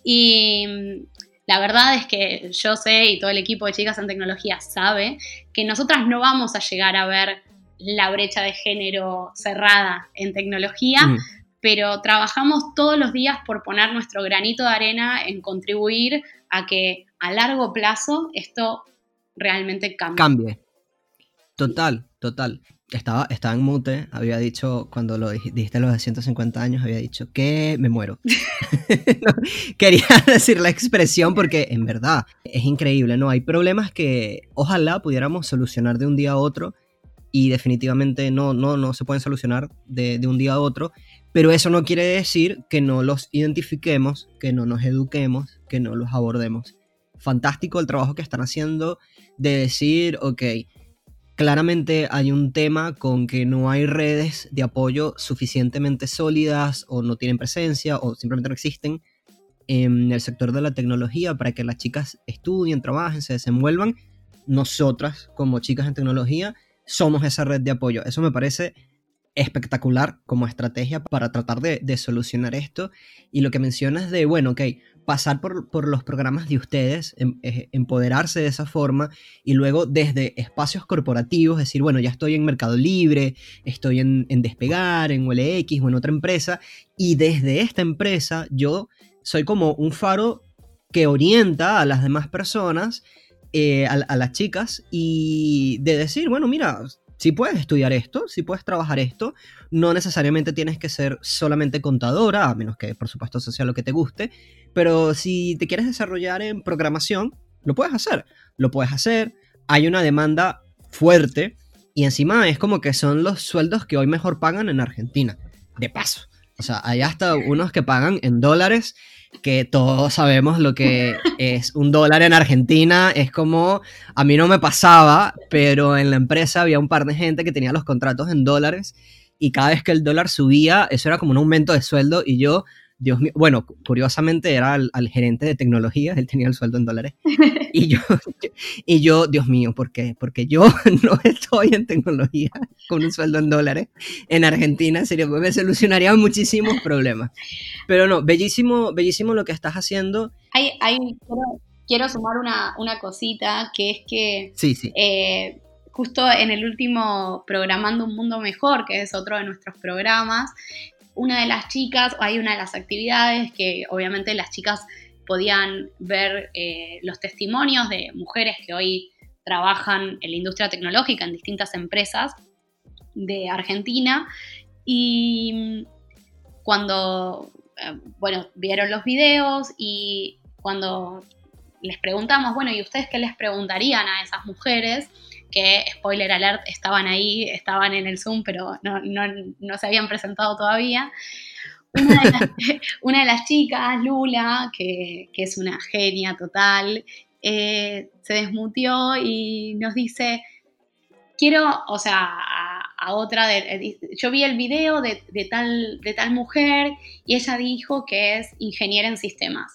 Y la verdad es que yo sé y todo el equipo de Chicas en Tecnología sabe que nosotras no vamos a llegar a ver la brecha de género cerrada en tecnología, mm. pero trabajamos todos los días por poner nuestro granito de arena en contribuir a que a largo plazo esto realmente cambie. Cambie. Total, total estaba, estaba en mute, había dicho, cuando lo dijiste los de 150 años, había dicho que me muero. <laughs> <laughs> quería <laughs> decir la expresión porque en verdad es increíble, ¿no? Hay problemas que ojalá pudiéramos solucionar de un día a otro y definitivamente no, no, no se pueden solucionar de, de un día a otro, pero eso no quiere decir que no los identifiquemos, que no nos eduquemos, que no los abordemos. Fantástico el trabajo que están haciendo de decir, ok, claramente hay un tema con que no hay redes de apoyo suficientemente sólidas o no tienen presencia o simplemente no existen en el sector de la tecnología para que las chicas estudien, trabajen, se desenvuelvan. Nosotras, como chicas en tecnología, somos esa red de apoyo. Eso me parece espectacular como estrategia para tratar de, de solucionar esto. Y lo que mencionas de, bueno, ok, pasar por, los programas de ustedes, em, empoderarse de esa forma y luego desde espacios corporativos decir, bueno, ya estoy en Mercado Libre, estoy en, Despegar, en OLX o en otra empresa y desde esta empresa yo soy como un faro que orienta a las demás personas, eh, a, las chicas y de decir, bueno, mira, si puedes estudiar esto, si puedes trabajar esto, no necesariamente tienes que ser solamente contadora, a menos que por supuesto eso sea lo que te guste, pero si te quieres desarrollar en programación, lo puedes hacer. Lo puedes hacer. Hay una demanda fuerte y encima es como que son los sueldos que hoy mejor pagan en Argentina. De paso. O sea, hay hasta unos que pagan en dólares, que todos sabemos lo que es un dólar en Argentina. Es como, a mí no me pasaba, pero en la empresa había un par de gente que tenía los contratos en dólares y cada vez que el dólar subía, eso era como un aumento de sueldo y yo Dios mío, bueno, curiosamente era al, gerente de tecnología, él tenía el sueldo en dólares. <laughs> Y yo, y yo Dios mío, ¿por qué? Porque yo <laughs> no estoy en tecnología con un sueldo en dólares en Argentina, en serio, me solucionaría muchísimos problemas. Pero no, bellísimo, bellísimo lo que estás haciendo. Hay, hay, quiero, sumar una, una, cosita, que es que sí, sí. Eh, justo en el último Programando un Mundo Mejor, que es otro de nuestros programas, una de las chicas, hay una de las actividades que obviamente las chicas podían ver eh, los testimonios de mujeres que hoy trabajan en la industria tecnológica en distintas empresas de Argentina y cuando, eh, bueno, vieron los videos y cuando les preguntamos, bueno, ¿y ustedes qué les preguntarían a esas mujeres? Que, spoiler alert, estaban ahí, estaban en el Zoom, pero no, se habían presentado todavía. Una de las, <laughs> chicas, Lula, que, es una genia total, eh, se desmutió y nos dice, quiero, o sea, a, otra, de, yo vi el video de, tal, de tal mujer y ella dijo que es ingeniera en sistemas,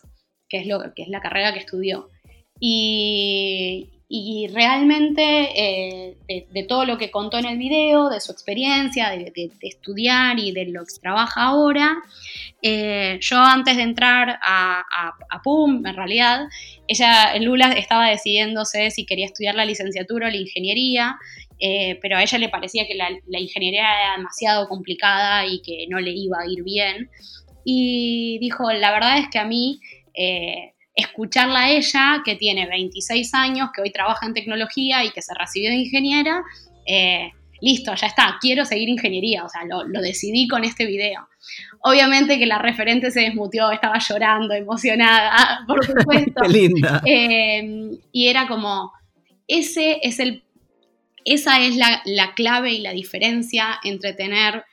que es, lo, que es la carrera que estudió. Y, y realmente eh, de, todo lo que contó en el video, de su experiencia, de, estudiar y de lo que trabaja ahora, eh, yo antes de entrar a, PUM, en realidad, ella, Lula estaba decidiéndose si quería estudiar la licenciatura o la ingeniería, eh, pero a ella le parecía que la, la, ingeniería era demasiado complicada y que no le iba a ir bien. Y dijo, la verdad es que a mí escucharla a ella, que tiene 26 años, que hoy trabaja en tecnología y que se recibió de ingeniera, eh, listo, ya está, quiero seguir ingeniería, o sea, lo, decidí con este video. Obviamente que la referente se desmutió, estaba llorando, emocionada, <laughs> por supuesto. <laughs> Qué linda. Eh, y era como, ese es el, esa es la, clave y la diferencia entre tener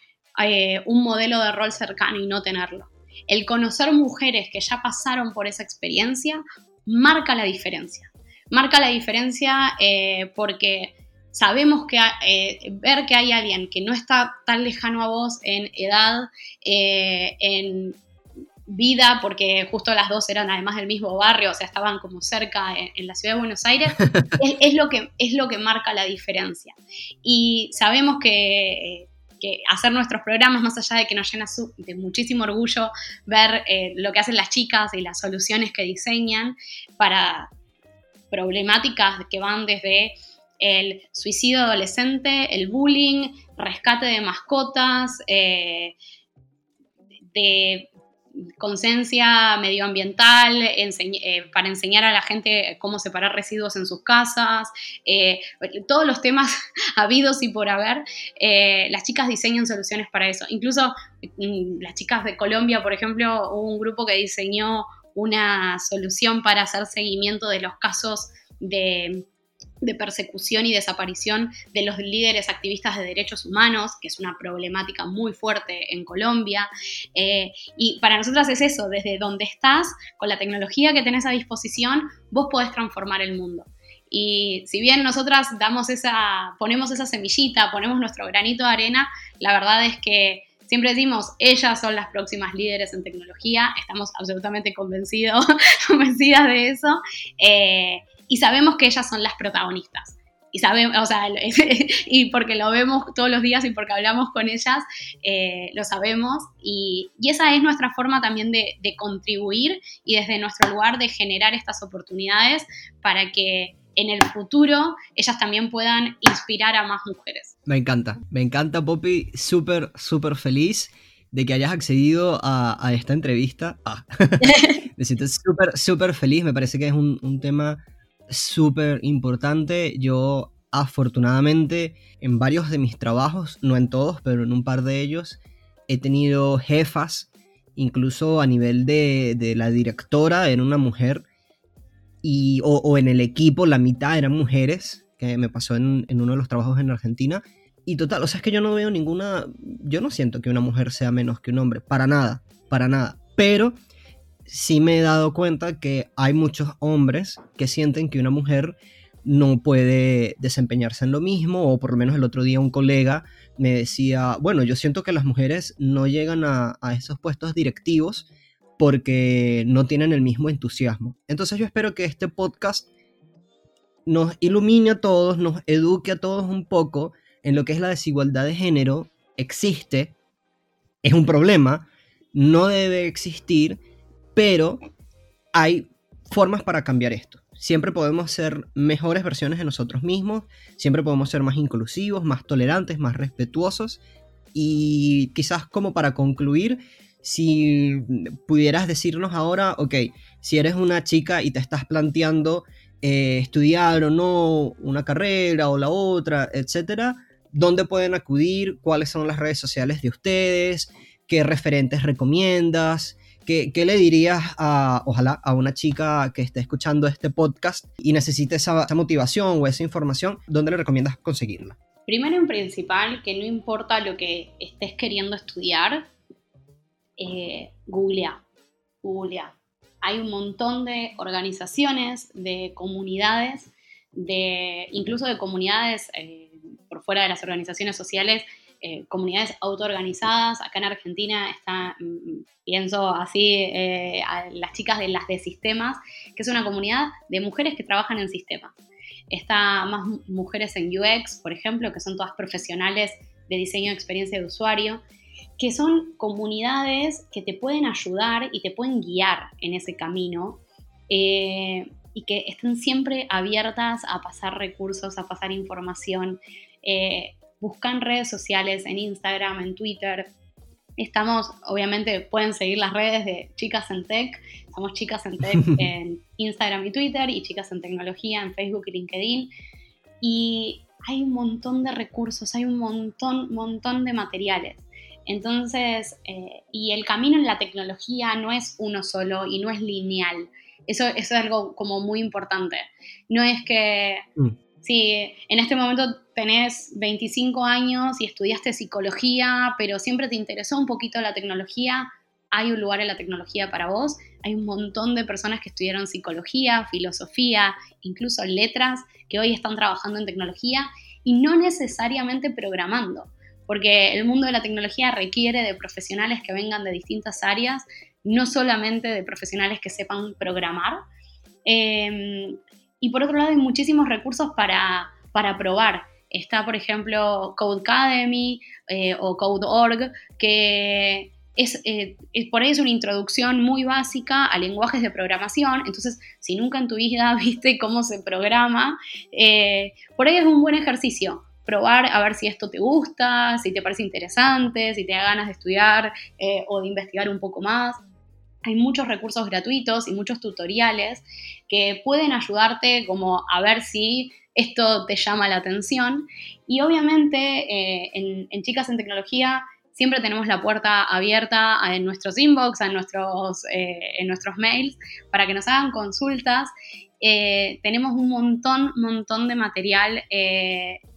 eh, un modelo de rol cercano y no tenerlo el conocer mujeres que ya pasaron por esa experiencia marca la diferencia. Marca la diferencia eh, porque sabemos que eh, ver que hay alguien que no está tan lejano a vos en edad, eh, en vida, porque justo las dos eran además del mismo barrio, o sea, estaban como cerca en, la ciudad de Buenos Aires, <laughs> es, lo que, es lo que marca la diferencia. Y sabemos que que hacer nuestros programas, más allá de que nos llena de muchísimo orgullo ver eh, lo que hacen las chicas y las soluciones que diseñan para problemáticas que van desde el suicidio adolescente, el bullying, rescate de mascotas, eh, de conciencia medioambiental, eh, para enseñar a la gente cómo separar residuos en sus casas, eh, todos los temas <laughs> habidos y por haber, eh, las chicas diseñan soluciones para eso. Incluso mm, las chicas de Colombia, por ejemplo, hubo un grupo que diseñó una solución para hacer seguimiento de los casos de de persecución y desaparición de los líderes activistas de derechos humanos, que es una problemática muy fuerte en Colombia. Eh, y para nosotras es eso, desde donde estás, con la tecnología que tenés a disposición, vos podés transformar el mundo. Y si bien nosotras damos esa, ponemos esa semillita, ponemos nuestro granito de arena, la verdad es que siempre decimos, ellas son las próximas líderes en tecnología, estamos absolutamente convencidos, <laughs> convencidas de eso. Eh, y sabemos que ellas son las protagonistas. Y sabemos, o sea, <laughs> y porque lo vemos todos los días y porque hablamos con ellas, eh, lo sabemos. Y, esa es nuestra forma también de, contribuir y desde nuestro lugar de generar estas oportunidades para que en el futuro ellas también puedan inspirar a más mujeres. Me encanta, me encanta Poppy, súper, súper feliz de que hayas accedido a, esta entrevista. Ah. <laughs> me siento súper, súper feliz, me parece que es un, un tema súper importante. Yo afortunadamente en varios de mis trabajos, no en todos, pero en un par de ellos, he tenido jefas, incluso a nivel de, la directora, era una mujer, y, o, en el equipo la mitad eran mujeres, que me pasó en, en uno de los trabajos en Argentina. Y total, o sea, es que yo no veo ninguna, yo no siento que una mujer sea menos que un hombre, para nada, para nada. Pero sí me he dado cuenta que hay muchos hombres que sienten que una mujer no puede desempeñarse en lo mismo, o por lo menos el otro día un colega me decía, bueno, yo siento que las mujeres no llegan a, a esos puestos directivos porque no tienen el mismo entusiasmo. Entonces yo espero que este podcast nos ilumine a todos, nos eduque a todos un poco en lo que es la desigualdad de género. Existe, es un problema, no debe existir, pero hay formas para cambiar esto. Siempre podemos ser mejores versiones de nosotros mismos, siempre podemos ser más inclusivos, más tolerantes, más respetuosos. Y quizás como para concluir, si pudieras decirnos ahora, ok, si eres una chica y te estás planteando eh, estudiar o no una carrera o la otra, etcétera, ¿dónde pueden acudir? ¿Cuáles son las redes sociales de ustedes? ¿Qué referentes recomiendas? ¿Qué, le dirías a, ojalá, a una chica que esté escuchando este podcast y necesite esa, motivación o esa información? ¿Dónde le recomiendas conseguirla? Primero en principal, que no importa lo que estés queriendo estudiar, eh, googlea. Hay un montón de organizaciones, de comunidades, de, incluso de comunidades eh, por fuera de las organizaciones sociales, eh, comunidades autoorganizadas. Acá en Argentina está, mm, pienso así, eh, a las chicas de las de sistemas, que es una comunidad de mujeres que trabajan en sistemas. Está más mujeres en UX, por ejemplo, que son todas profesionales de diseño de experiencia de usuario que son comunidades que te pueden ayudar y te pueden guiar en ese camino eh, y que estén siempre abiertas a pasar recursos, a pasar información. Eh, buscan redes sociales en Instagram, en Twitter. Estamos, obviamente, pueden seguir las redes de Chicas en Tech. Somos Chicas en Tech <laughs> en Instagram y Twitter y Chicas en Tecnología en Facebook y LinkedIn. Y hay un montón de recursos, hay un montón, montón de materiales. Entonces, eh, y el camino en la tecnología no es uno solo y no es lineal. Eso, es algo como muy importante. No es que mm. si en este momento tenés 25 años y estudiaste psicología, pero siempre te interesó un poquito la tecnología, hay un lugar en la tecnología para vos. Hay un montón de personas que estudiaron psicología, filosofía, incluso letras, que hoy están trabajando en tecnología y no necesariamente programando porque el mundo de la tecnología requiere de profesionales que vengan de distintas áreas, no solamente de profesionales que sepan programar. Em, y por otro lado, hay muchísimos recursos para, para probar. Está, por ejemplo, Codecademy eh, o Code.org, que eh, es, por ahí es una introducción muy básica a lenguajes de programación. Entonces, si nunca en tu vida <laughs> viste cómo se programa, eh, por ahí es un buen ejercicio probar a ver si esto te gusta, si te parece interesante, si te da ganas de estudiar eh, o de investigar un poco más. Hay muchos recursos gratuitos y muchos tutoriales que pueden ayudarte como a ver si esto te llama la atención. Y obviamente eh, en, Chicas en Tecnología siempre tenemos la puerta abierta en nuestros inbox, en nuestros, eh, en nuestros mails, para que nos hagan consultas eh, tenemos un montón, montón de material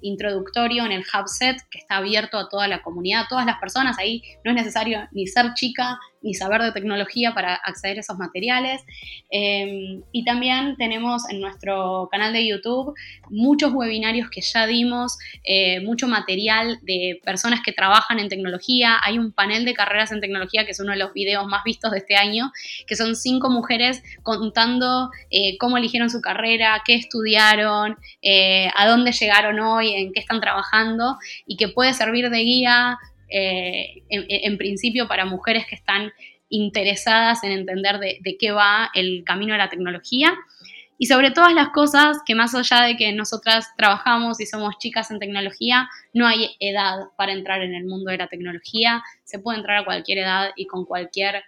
introductorio en el HubSet que está abierto a toda la comunidad, a todas las personas. Ahí no es necesario ni ser chica ni saber de tecnología para acceder a esos materiales. Em, y también tenemos en nuestro canal de YouTube muchos webinarios que ya dimos, eh, mucho material de personas que trabajan en tecnología. Hay un panel de carreras en tecnología que es uno de los videos más vistos de este año, que son cinco mujeres contando eh, cómo eligieron su carrera, qué estudiaron, eh, a dónde llegaron hoy, en qué están trabajando y que puede servir de guía eh, en, principio para mujeres que están interesadas en entender de, qué va el camino de la tecnología. Y sobre todas las cosas que más allá de que nosotras trabajamos y somos chicas en tecnología, no hay edad para entrar en el mundo de la tecnología. Se puede entrar a cualquier edad y con cualquier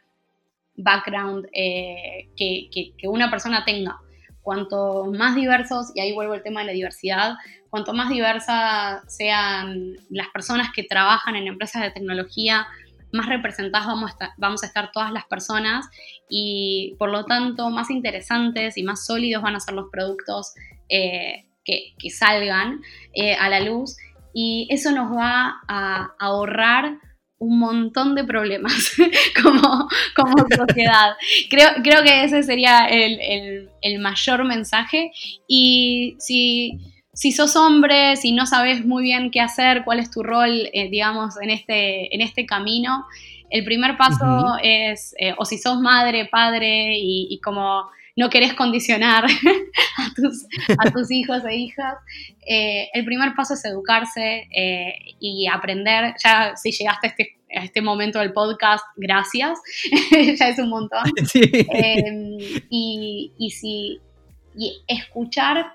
background eh, que, que, una persona tenga. Cuanto más diversos, y ahí vuelvo al tema de la diversidad, cuanto más diversas sean las personas que trabajan en empresas de tecnología, más representadas vamos a, estar, todas las personas y por lo tanto más interesantes y más sólidos van a ser los productos eh, que, salgan eh, a la luz. Y eso nos va a ahorrar un montón de problemas <laughs> como, como sociedad. Creo, creo que ese sería el, mayor mensaje. Y si, si, sos hombre, si no sabes muy bien qué hacer, cuál es tu rol, eh, digamos, en este, en este camino, el primer paso es, eh, o si sos madre, padre y como no querés condicionar <laughs> a tus, a tus hijos e hijas, eh, el primer paso es educarse eh, y aprender. Ya si llegaste a este, a este momento del podcast, gracias, <laughs> ya es un montón. <laughs> Em, y, y, si, y escuchar,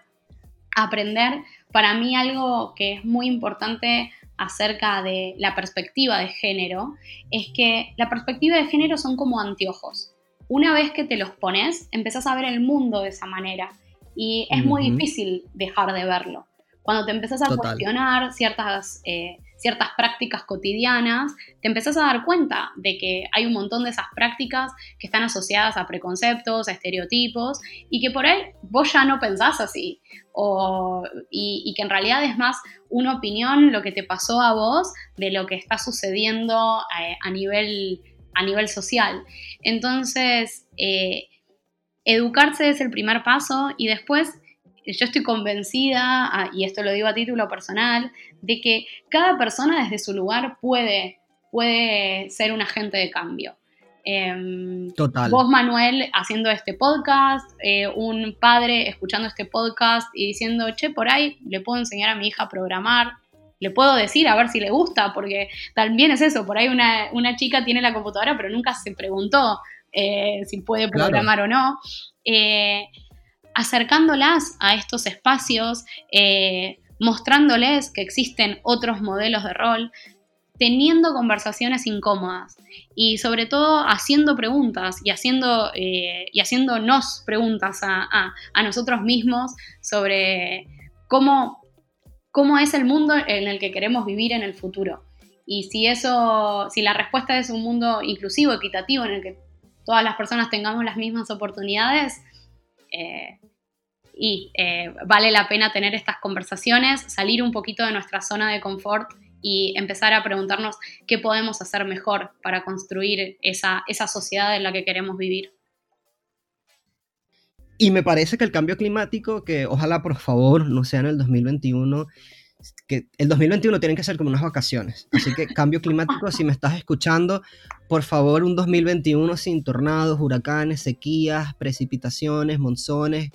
aprender, para mí algo que es muy importante acerca de la perspectiva de género es que la perspectiva de género son como anteojos una vez que te los pones, empezás a ver el mundo de esa manera. Y es muy difícil dejar de verlo. Cuando te empezás a cuestionar ciertas, eh, ciertas prácticas cotidianas, te empezás a dar cuenta de que hay un montón de esas prácticas que están asociadas a preconceptos, a estereotipos, y que por ahí vos ya no pensás así, y, que en realidad es más una opinión lo que te pasó a vos de lo que está sucediendo eh, a nivel a nivel social. Entonces, eh, educarse es el primer paso y después yo estoy convencida, ah, y esto lo digo a título personal, de que cada persona desde su lugar puede, puede ser un agente de cambio. Em, Total. Vos, Manuel, haciendo este podcast, eh, un padre escuchando este podcast y diciendo, che, por ahí le puedo enseñar a mi hija a programar, le puedo decir a ver si le gusta, porque también es eso, por ahí una, chica tiene la computadora pero nunca se preguntó eh, si puede programar o no. Eh, acercándolas a estos espacios, eh, mostrándoles que existen otros modelos de rol, teniendo conversaciones incómodas y sobre todo haciendo preguntas y, haciendo, y haciéndonos preguntas a, a nosotros mismos sobre cómo cómo es el mundo en el que queremos vivir en el futuro. Y si eso, si la respuesta es un mundo inclusivo, equitativo, en el que todas las personas tengamos las mismas oportunidades, eh, y eh, vale la pena tener estas conversaciones, salir un poquito de nuestra zona de confort y empezar a preguntarnos qué podemos hacer mejor para construir esa, esa sociedad en la que queremos vivir. Y me parece que el cambio climático, que ojalá por favor no sea en el 2021, que el 2021 tiene que ser como unas vacaciones. Así que cambio climático, si me estás escuchando, por favor un 2021 sin tornados, huracanes, sequías, precipitaciones, monzones,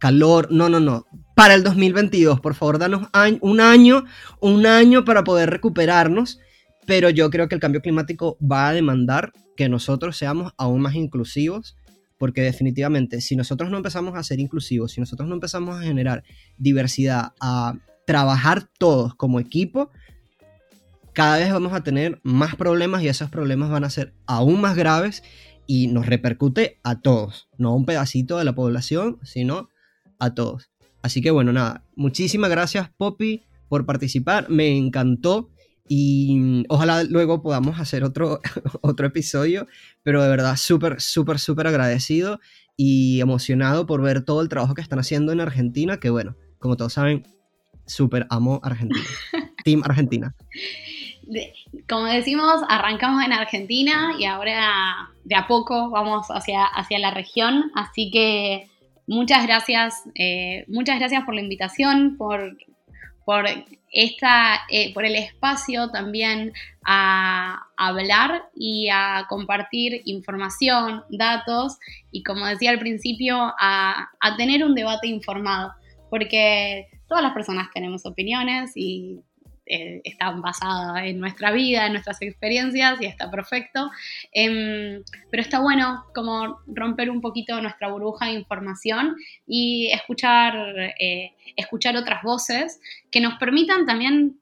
calor. No, no, no. Para el 2022, por favor, danos un año, un año para poder recuperarnos. Pero yo creo que el cambio climático va a demandar que nosotros seamos aún más inclusivos porque definitivamente si nosotros no empezamos a ser inclusivos, si nosotros no empezamos a generar diversidad, a trabajar todos como equipo, cada vez vamos a tener más problemas y esos problemas van a ser aún más graves y nos repercute a todos, no a un pedacito de la población, sino a todos. Así que bueno, nada, muchísimas gracias Poppy por participar, me encantó y ojalá luego podamos hacer otro, <laughs> otro episodio, pero de verdad súper, súper, súper agradecido y emocionado por ver todo el trabajo que están haciendo en Argentina, que bueno, como todos saben, súper amo Argentina. <laughs> Team Argentina. como decimos, arrancamos en Argentina y ahora de a poco vamos hacia, hacia la región, así que muchas gracias, eh, muchas gracias por la invitación, por por, esta, eh, por el espacio también a, hablar y a compartir información, datos y como decía al principio, a, a tener un debate informado, porque todas las personas tenemos opiniones y eh, está basada en nuestra vida, en nuestras experiencias y está perfecto. Em, pero está bueno como romper un poquito nuestra burbuja de información y escuchar, eh, escuchar otras voces que nos permitan también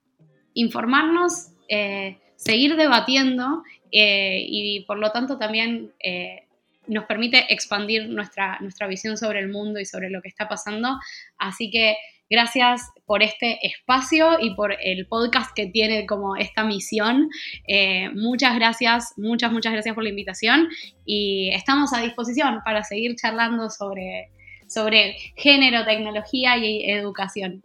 informarnos, eh, seguir debatiendo y por lo tanto también nos permite expandir nuestra, nuestra visión sobre el mundo y sobre lo que está pasando. Así que Gracias por este espacio y por el podcast que tiene como esta misión. Eh, muchas gracias, muchas, muchas gracias por la invitación y estamos a disposición para seguir charlando sobre, sobre género, tecnología y educación.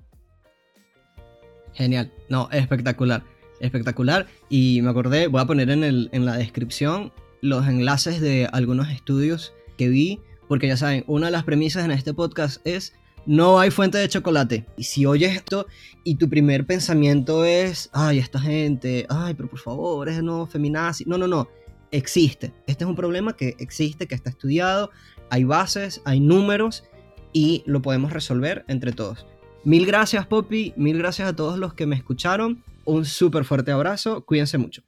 Genial, no, espectacular. Espectacular. Y me acordé, voy a poner en, el, en la descripción los enlaces de algunos estudios que vi, porque ya saben, una de las premisas en este podcast es no hay fuente de chocolate. Y si oyes esto y tu primer pensamiento es, ay, esta gente, ay, pero por favor, es no feminazi. No, no, no. Existe. Este es un problema que existe, que está estudiado. Hay bases, hay números y lo podemos resolver entre todos. Mil gracias, Poppy. Mil gracias a todos los que me escucharon. Un súper fuerte abrazo. Cuídense mucho.